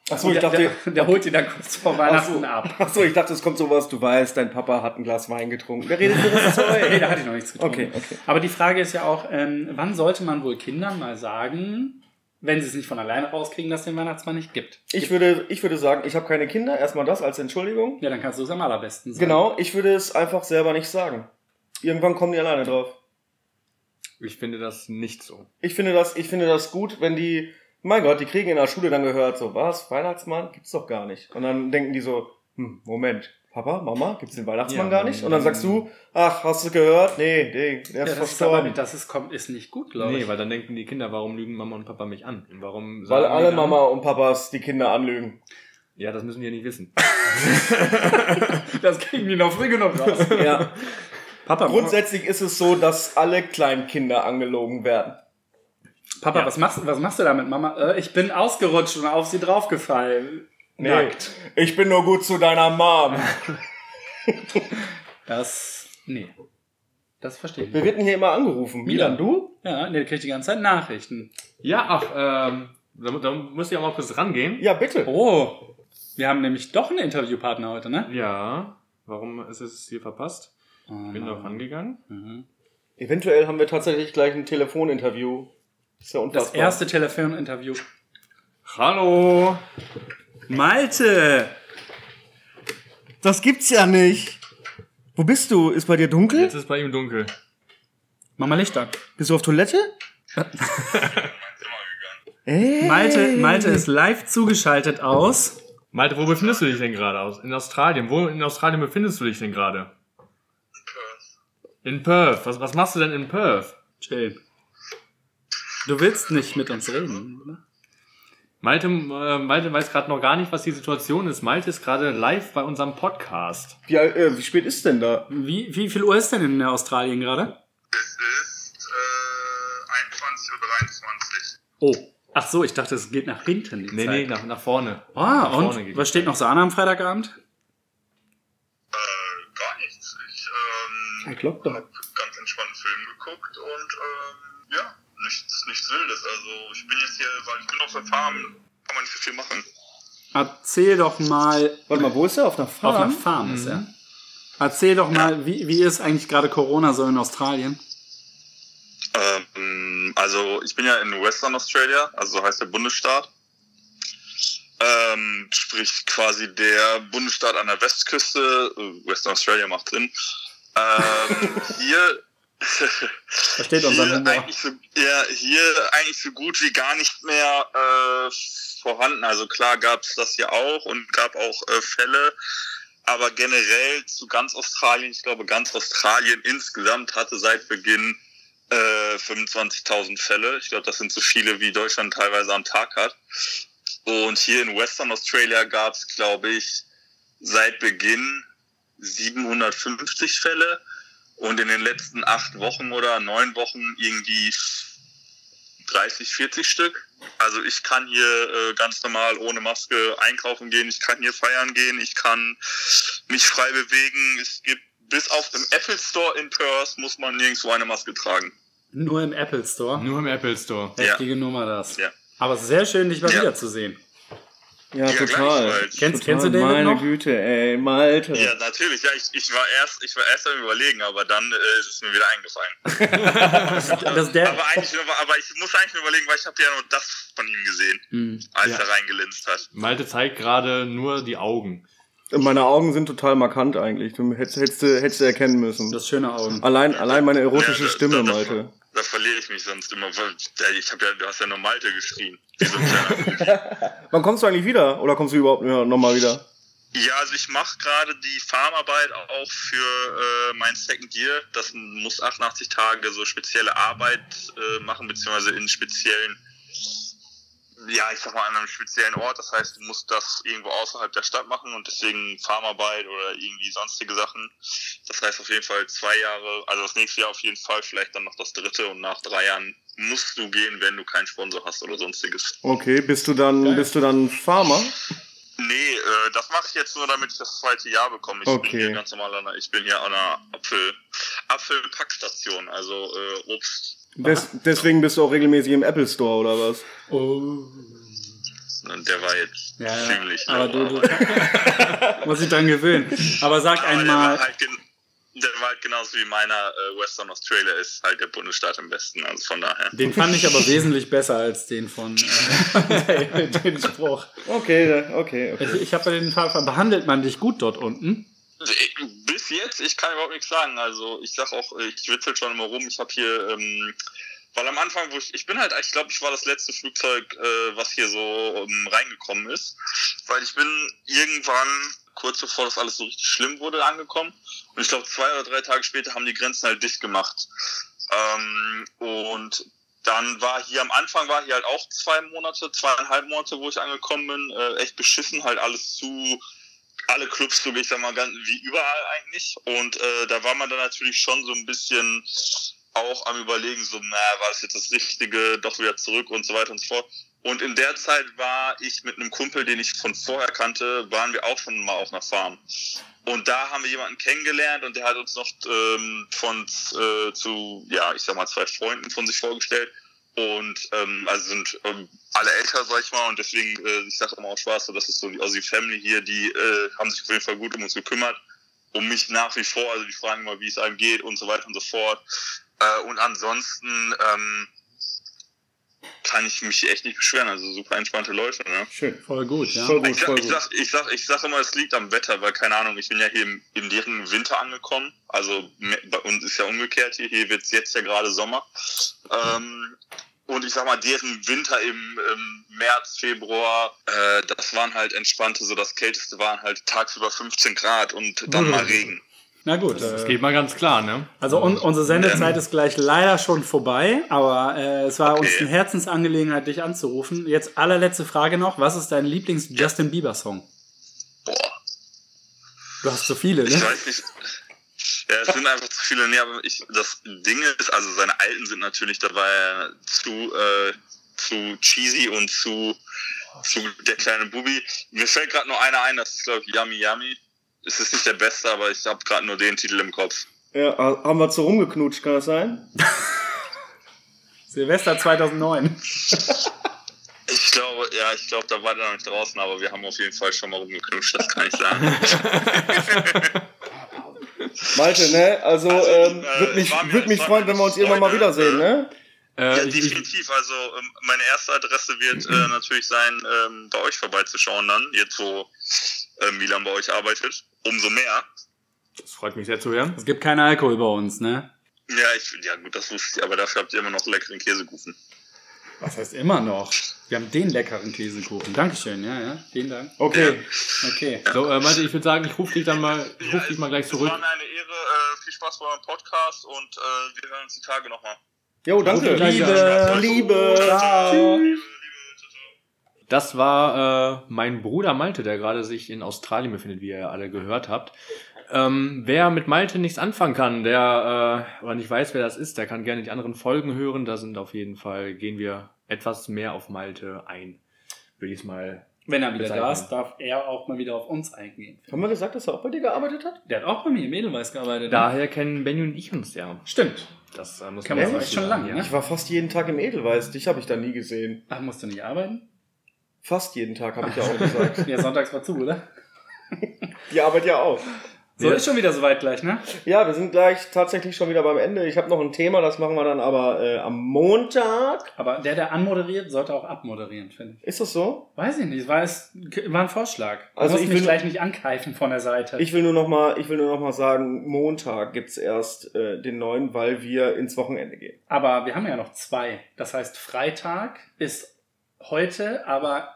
Achso, ich der, dachte. der, der holt die dann kurz vor Weihnachten Ach ab. Achso, ich dachte, es kommt sowas, du weißt, dein Papa hat ein Glas Wein getrunken. Der redet über das [LAUGHS] nee, Zeug. da hatte ich noch nichts getrunken. Okay, okay. Aber die Frage ist ja auch, ähm, wann sollte man wohl Kindern mal sagen, wenn sie es nicht von alleine rauskriegen, dass es den Weihnachtsmann nicht gibt? Ich würde, ich würde sagen, ich habe keine Kinder. Erstmal das als Entschuldigung. Ja, dann kannst du es am allerbesten sagen. Genau, ich würde es einfach selber nicht sagen. Irgendwann kommen die alleine drauf. Ich finde das nicht so. Ich finde das, ich finde das gut, wenn die, mein Gott, die kriegen in der Schule dann gehört, so, was, Weihnachtsmann? Gibt's doch gar nicht. Und dann denken die so, hm, Moment, Papa, Mama, gibt's den Weihnachtsmann Ja, gar nicht? Und dann sagst du, ach, hast du gehört? Nee, nee, der Ja, ist das ist aber verstorben. nicht, das ist, kommt, ist nicht gut, glaube Nee, ich. weil dann denken die Kinder, warum lügen Mama und Papa mich an? Und warum Weil alle Mama und Papas die Kinder anlügen. Ja, das müssen die ja nicht wissen. [LAUGHS] [LAUGHS] das kriegen die noch früh genug raus. Ja. Papa, Grundsätzlich ist es so, dass alle Kleinkinder angelogen werden. Papa Ja. was, machst, was machst du da mit Mama? Äh, ich bin ausgerutscht und auf sie draufgefallen. Nee, Nackt. ich bin nur gut zu deiner Mom. [LAUGHS] Das, nee. Das verstehe ich Wir werden hier immer angerufen. Milan, du? Ja, nee, der kriegt die ganze Zeit Nachrichten. Ja, ach, ähm, da, da muss ich auch mal kurz rangehen. Ja, bitte. Oh, wir haben nämlich doch einen Interviewpartner heute, ne? Ja, warum ist es hier verpasst? Oh, Bin doch rangegangen. Mhm. Eventuell haben wir tatsächlich gleich ein Telefoninterview. Ist ja Das erste Telefoninterview. Hallo! Malte! Das gibt's ja nicht. Wo bist du? Ist bei dir dunkel? Jetzt ist bei ihm dunkel. Mach mal Licht an. Bist du auf Toilette? [LAUGHS] Ey. Malte, Malte ist live zugeschaltet aus. Malte, wo befindest du dich denn gerade? Aus- In Australien. Wo in Australien befindest du dich denn gerade? In Perth. Was, was machst du denn in Perth? Chill. Du willst nicht mit uns reden, oder? Malte, äh, Malte weiß gerade noch gar nicht, was die Situation ist. Malte ist gerade live bei unserem Podcast. Wie, äh, wie spät ist denn da? Wie, wie viel Uhr ist denn in Australien gerade? Es ist äh, 21.23 Oh. Ach so, ich dachte, es geht nach hinten. Die Nee, Zeit. nee, nach, nach vorne. Ah, nach vorne und? geht Was steht noch so an am Freitagabend? Äh, gar nichts. Ich ähm, Ich hab ganz entspannt einen Film geguckt und ähm, ja, nichts, nichts Wildes. Also ich bin jetzt hier, weil ich bin auf der Farm, kann man nicht so viel machen. Erzähl doch mal. Warte mal, wo ist er? Auf einer Auf Farm? einer Farm ist er. Erzähl doch mal, wie, wie ist eigentlich gerade Corona so in Australien? Ähm, also ich bin ja in Western Australia, also so heißt der Bundesstaat. Ähm, sprich quasi der Bundesstaat an der Westküste. Äh, Western Australia macht Sinn. Ähm, [LAUGHS] hier Versteht unseren hier Humor. eigentlich, so, ja, hier eigentlich so gut wie gar nicht mehr äh, vorhanden. Also klar gab es das hier auch und gab auch äh, Fälle, aber generell zu ganz Australien, ich glaube ganz Australien insgesamt hatte seit Beginn äh, 25.000 Fälle. Ich glaube, das sind so viele, wie Deutschland teilweise am Tag hat. Und hier in Western Australia gab es, glaube ich, seit Beginn 750 Fälle. Und in den letzten acht Wochen oder neun Wochen irgendwie 30, 40 Stück. Also ich kann hier äh, ganz normal ohne Maske einkaufen gehen, ich kann hier feiern gehen, ich kann mich frei bewegen. Es gibt bis auf im Apple Store in Perth muss man nirgendwo eine Maske tragen. Nur im Apple Store. Nur im Apple Store. Heftige Nummer das. Ja. Aber sehr schön, dich mal Ja. wiederzusehen. Ja, Ja, total. Kennst, total. kennst du David Meine noch? Güte, ey, Malte. Ja, natürlich. Ja, ich, ich war erst, ich war erst am überlegen, aber dann äh, ist es mir wieder eingefallen. [LAUGHS] [LAUGHS] Das der, aber eigentlich, nur- aber ich muss eigentlich nur überlegen, weil ich habe ja nur das von ihm gesehen, Hm. als Ja. er reingelinst hat. Malte zeigt gerade nur die Augen. Meine Augen sind total markant eigentlich. Du hättest, hättest, du- hättest erkennen müssen. Das schöne Augen. Allein, allein meine erotische Ja, das- Stimme, das- Malte. Da verliere ich mich sonst immer. weil- Ich hab ja, du hast ja nur Malte geschrien. Wie so [LAUGHS] Wann kommst du eigentlich wieder? Oder kommst du überhaupt nochmal wieder? Ja, also ich mache gerade die Farmarbeit auch für äh, mein Second Year. Das muss 88 Tage so spezielle Arbeit äh, machen, beziehungsweise in speziellen, ja, ich sag mal an einem speziellen Ort. Das heißt, du musst das irgendwo außerhalb der Stadt machen und deswegen Farmarbeit oder irgendwie sonstige Sachen. Das heißt auf jeden Fall zwei Jahre, also das nächste Jahr auf jeden Fall, vielleicht dann noch das dritte und nach drei Jahren musst du gehen, wenn du keinen Sponsor hast oder sonstiges. Okay, bist du dann, Geil. bist du dann Farmer? Nee, äh, das mache ich jetzt nur, damit ich das zweite Jahr bekomme. Ich Okay. bin hier ganz normal an einer, ich bin hier an einer Apfel, Apfelpackstation, also äh, Obst. Des, deswegen bist du auch regelmäßig im Apple Store oder was? Oh. Und Der war jetzt Ja, ja. ziemlich Aber du, du [LAUGHS] muss ich dran gewöhnen. Aber sag aber der einmal, war halt, der war halt genauso wie meiner äh, Western Australia ist halt der Bundesstaat im Westen, also von daher. den fand ich aber wesentlich besser als den von äh, [LAUGHS] den Spruch. Okay, okay, Ich, okay. ich habe den Fall behandelt man dich gut dort unten. Bis jetzt, ich kann überhaupt nichts sagen. Also ich sag auch, ich witzel schon immer rum. Ich habe hier, ähm, weil am Anfang, wo ich, ich bin halt, ich glaube, ich war das letzte Flugzeug, äh, was hier so ähm, reingekommen ist, weil ich bin irgendwann kurz bevor das alles so richtig schlimm wurde angekommen und ich glaube zwei oder drei Tage später haben die Grenzen halt dicht gemacht ähm, und dann war hier am Anfang war hier halt auch zwei Monate, zweieinhalb Monate, wo ich angekommen bin, äh, echt beschissen, halt alles zu, alle Clubs, so ich sag mal, ganz, wie überall eigentlich. Und äh, da war man dann natürlich schon so ein bisschen auch am überlegen, so, na, war das jetzt das Richtige, doch wieder zurück und so weiter und so fort. Und in der Zeit war ich mit einem Kumpel, den ich von vorher kannte, waren wir auch schon mal auf einer Farm. Und da haben wir jemanden kennengelernt und der hat uns noch ähm, von äh, zu, ja, ich sag mal, zwei Freunden von sich vorgestellt. Und ähm, also sind ähm, alle älter, sag ich mal, und deswegen, äh, ich sage immer auch Spaß, so, das ist so die Aussie Family hier, die äh, haben sich auf jeden Fall gut um uns gekümmert, um mich nach wie vor, also die fragen immer, wie es einem geht und so weiter und so fort. Äh, und ansonsten ähm, kann ich mich echt nicht beschweren, also super entspannte Leute, ne? Schön. Voll gut, ja. Voll gut, Ich sag, voll ich, sag, ich, sag, ich sag immer, es liegt am Wetter, weil keine Ahnung, ich bin ja hier im, in deren Winter angekommen. Also bei uns ist ja umgekehrt hier, hier wird's jetzt ja gerade Sommer. Ähm, und ich sag mal, deren Winter im, im März, Februar, äh, das waren halt entspannte, so das Kälteste waren halt tagsüber 15 Grad und dann mal Regen. Na gut. Das äh, geht mal ganz klar, ne? Also un unsere Sendezeit ist gleich leider schon vorbei, aber äh, es war Okay. uns eine Herzensangelegenheit, dich anzurufen. Jetzt allerletzte Frage noch. Was ist dein Lieblings-Justin Bieber-Song? Boah, Du hast so viele, ich ne? weiß nicht. Ja, es sind einfach zu viele. Nee, aber ich, das Ding ist, also seine alten sind natürlich, da war er zu, äh, zu cheesy und zu, zu der kleine Bubi. Mir fällt gerade nur einer ein, das ist, glaube ich, Yummy Yummy. Es ist nicht der beste, aber ich habe gerade nur den Titel im Kopf. Ja, haben wir zu rumgeknutscht, kann das sein? [LAUGHS] Silvester 2009. [LAUGHS] Ich glaube, ja, ich glaube, da war der noch nicht draußen, aber wir haben auf jeden Fall schon mal rumgeknutscht, das kann ich sagen. [LAUGHS] Malte, ne? Also, Also, ähm, äh, würde mich, würd mich freuen, wenn wir uns irgendwann mal wiedersehen, ne? Äh, Ja, definitiv. Also ähm, meine erste Adresse wird äh, natürlich sein, ähm, bei euch vorbeizuschauen dann, jetzt wo äh, Milan bei euch arbeitet. Umso mehr. das freut mich sehr zu hören. Es gibt keinen Alkohol bei uns, ne? Ja, ich, ja gut, das wusste ich, aber dafür habt ihr immer noch leckeren Käsekuchen. Was heißt immer noch? Wir haben den leckeren Käsekuchen. Dankeschön, ja, ja. Vielen Dank. Okay. Okay. So, äh, Malte, ich würde sagen, ich rufe dich dann mal, ich ruf dich mal gleich Es zurück. war mir eine Ehre. Äh, viel Spaß bei eurem Podcast und äh, wir hören uns die Tage nochmal. Jo, danke. Gute Liebe, Liebe. Ciao. Tschüss. Das war äh, mein Bruder Malte, der gerade sich in Australien befindet, wie ihr alle gehört habt. Ähm, wer mit Malte nichts anfangen kann, der äh, oder nicht weiß, wer das ist, der kann gerne die anderen Folgen hören. Da sind auf jeden Fall, gehen wir etwas mehr auf Malte ein. Würde ich es mal. Wenn er wieder Bezeichnen. da ist, darf er auch mal wieder auf uns eingehen. Haben wir gesagt, dass er auch bei dir gearbeitet hat? Der hat auch bei mir im Edelweiß gearbeitet. ne? Daher kennen Benny und ich uns ja. Stimmt. Das äh, muss Kann man dazu schon sagen, lange, ja. ne? Ich war fast jeden Tag im Edelweiß. Dich habe ich da nie gesehen. Ach, musst du nicht arbeiten? Fast jeden Tag, habe ich ja auch [LAUGHS] gesagt. Ja, sonntags war zu, oder? Die Arbeit ja auch. So, Ja. ist schon wieder soweit gleich, ne? Ja, wir sind gleich tatsächlich schon wieder beim Ende. Ich habe noch ein Thema, das machen wir dann aber äh, am Montag. Aber der, der anmoderiert, sollte auch abmoderieren, finde ich. Ist das so? Weiß ich nicht, war, es, war ein Vorschlag. Du Also ich mich will- gleich nicht ankeifen von der Seite. Ich will nur noch mal, ich will nur noch mal sagen, Montag gibt's erst äh, den neuen, weil wir ins Wochenende gehen. Aber wir haben ja noch zwei. Das heißt, Freitag ist heute, aber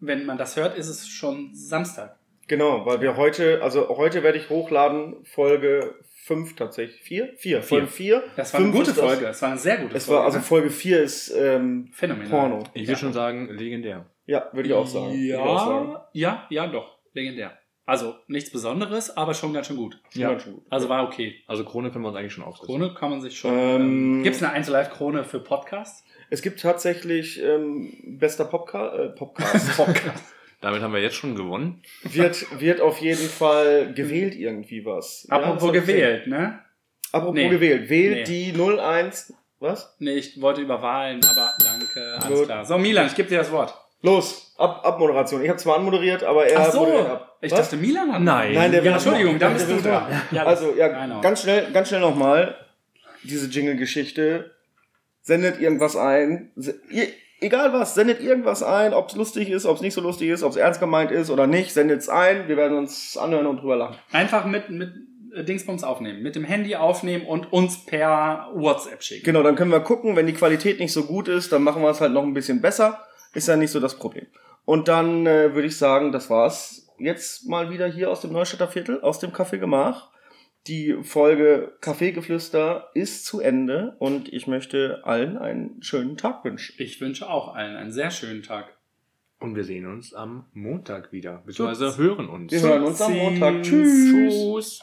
wenn man das hört, ist es schon Samstag. Genau, weil wir heute, also heute werde ich hochladen Folge 5 tatsächlich. 4? 4. Folge 4. Das war eine gute Folge. Es war eine sehr gute Es Folge. war, also ne? Folge 4 ist ähm, phänomenal. Porno. Ich würde schon sagen, legendär. Ja, würde ich auch sagen. Würde ich auch sagen. Ja, ja, ja, doch. Legendär. Also nichts Besonderes, aber schon ganz schön gut. Ja, schon gut. Also war okay. Also Krone können wir uns eigentlich schon aufsetzen. Krone kann man sich schon. Ähm, Ähm, Gibt es eine Einzellive-Krone für Podcasts? Es gibt tatsächlich ähm, bester Popca äh, [LAUGHS] Podcast. Damit haben wir jetzt schon gewonnen. wird, wird auf jeden Fall gewählt irgendwie was. Apropos Ja, gewählt, ne? Apropos Nee. gewählt. Wählt Nee. die 01. Was? Nee, ich wollte über Wahlen, aber danke, alles Gut. klar. So, Milan, ich gebe dir das Wort. Los, ab, Abmoderation. Ich habe zwar anmoderiert, aber er Ach so, moderiert ab. ich Was? dachte, Milan hat. Nein. Nein, der Ja, Entschuldigung, dann bist du dran. Ja, Also, ja, genau. ganz schnell, ganz schnell nochmal. Diese Jingle-Geschichte. Sendet irgendwas ein. Ihr, egal was, sendet irgendwas ein, ob es lustig ist, ob es nicht so lustig ist, ob es ernst gemeint ist oder nicht, sendet es ein. Wir werden uns anhören und drüber lachen. Einfach mit, mit äh, Dingsbums aufnehmen. Mit dem Handy aufnehmen und uns per WhatsApp schicken. Genau, dann können wir gucken, wenn die Qualität nicht so gut ist, dann machen wir es halt noch ein bisschen besser. Ist ja nicht so das Problem. Und dann äh, würde ich sagen, das war's jetzt mal wieder hier aus dem Neustädter Viertel, aus dem Café Gemach. Die Folge Kaffeegeflüster ist zu Ende und ich möchte allen einen schönen Tag wünschen. Ich wünsche auch allen einen sehr schönen Tag. Und wir sehen uns am Montag wieder. Beziehungsweise hören uns. Wir hören uns am Montag. Tschüss. Tschüss.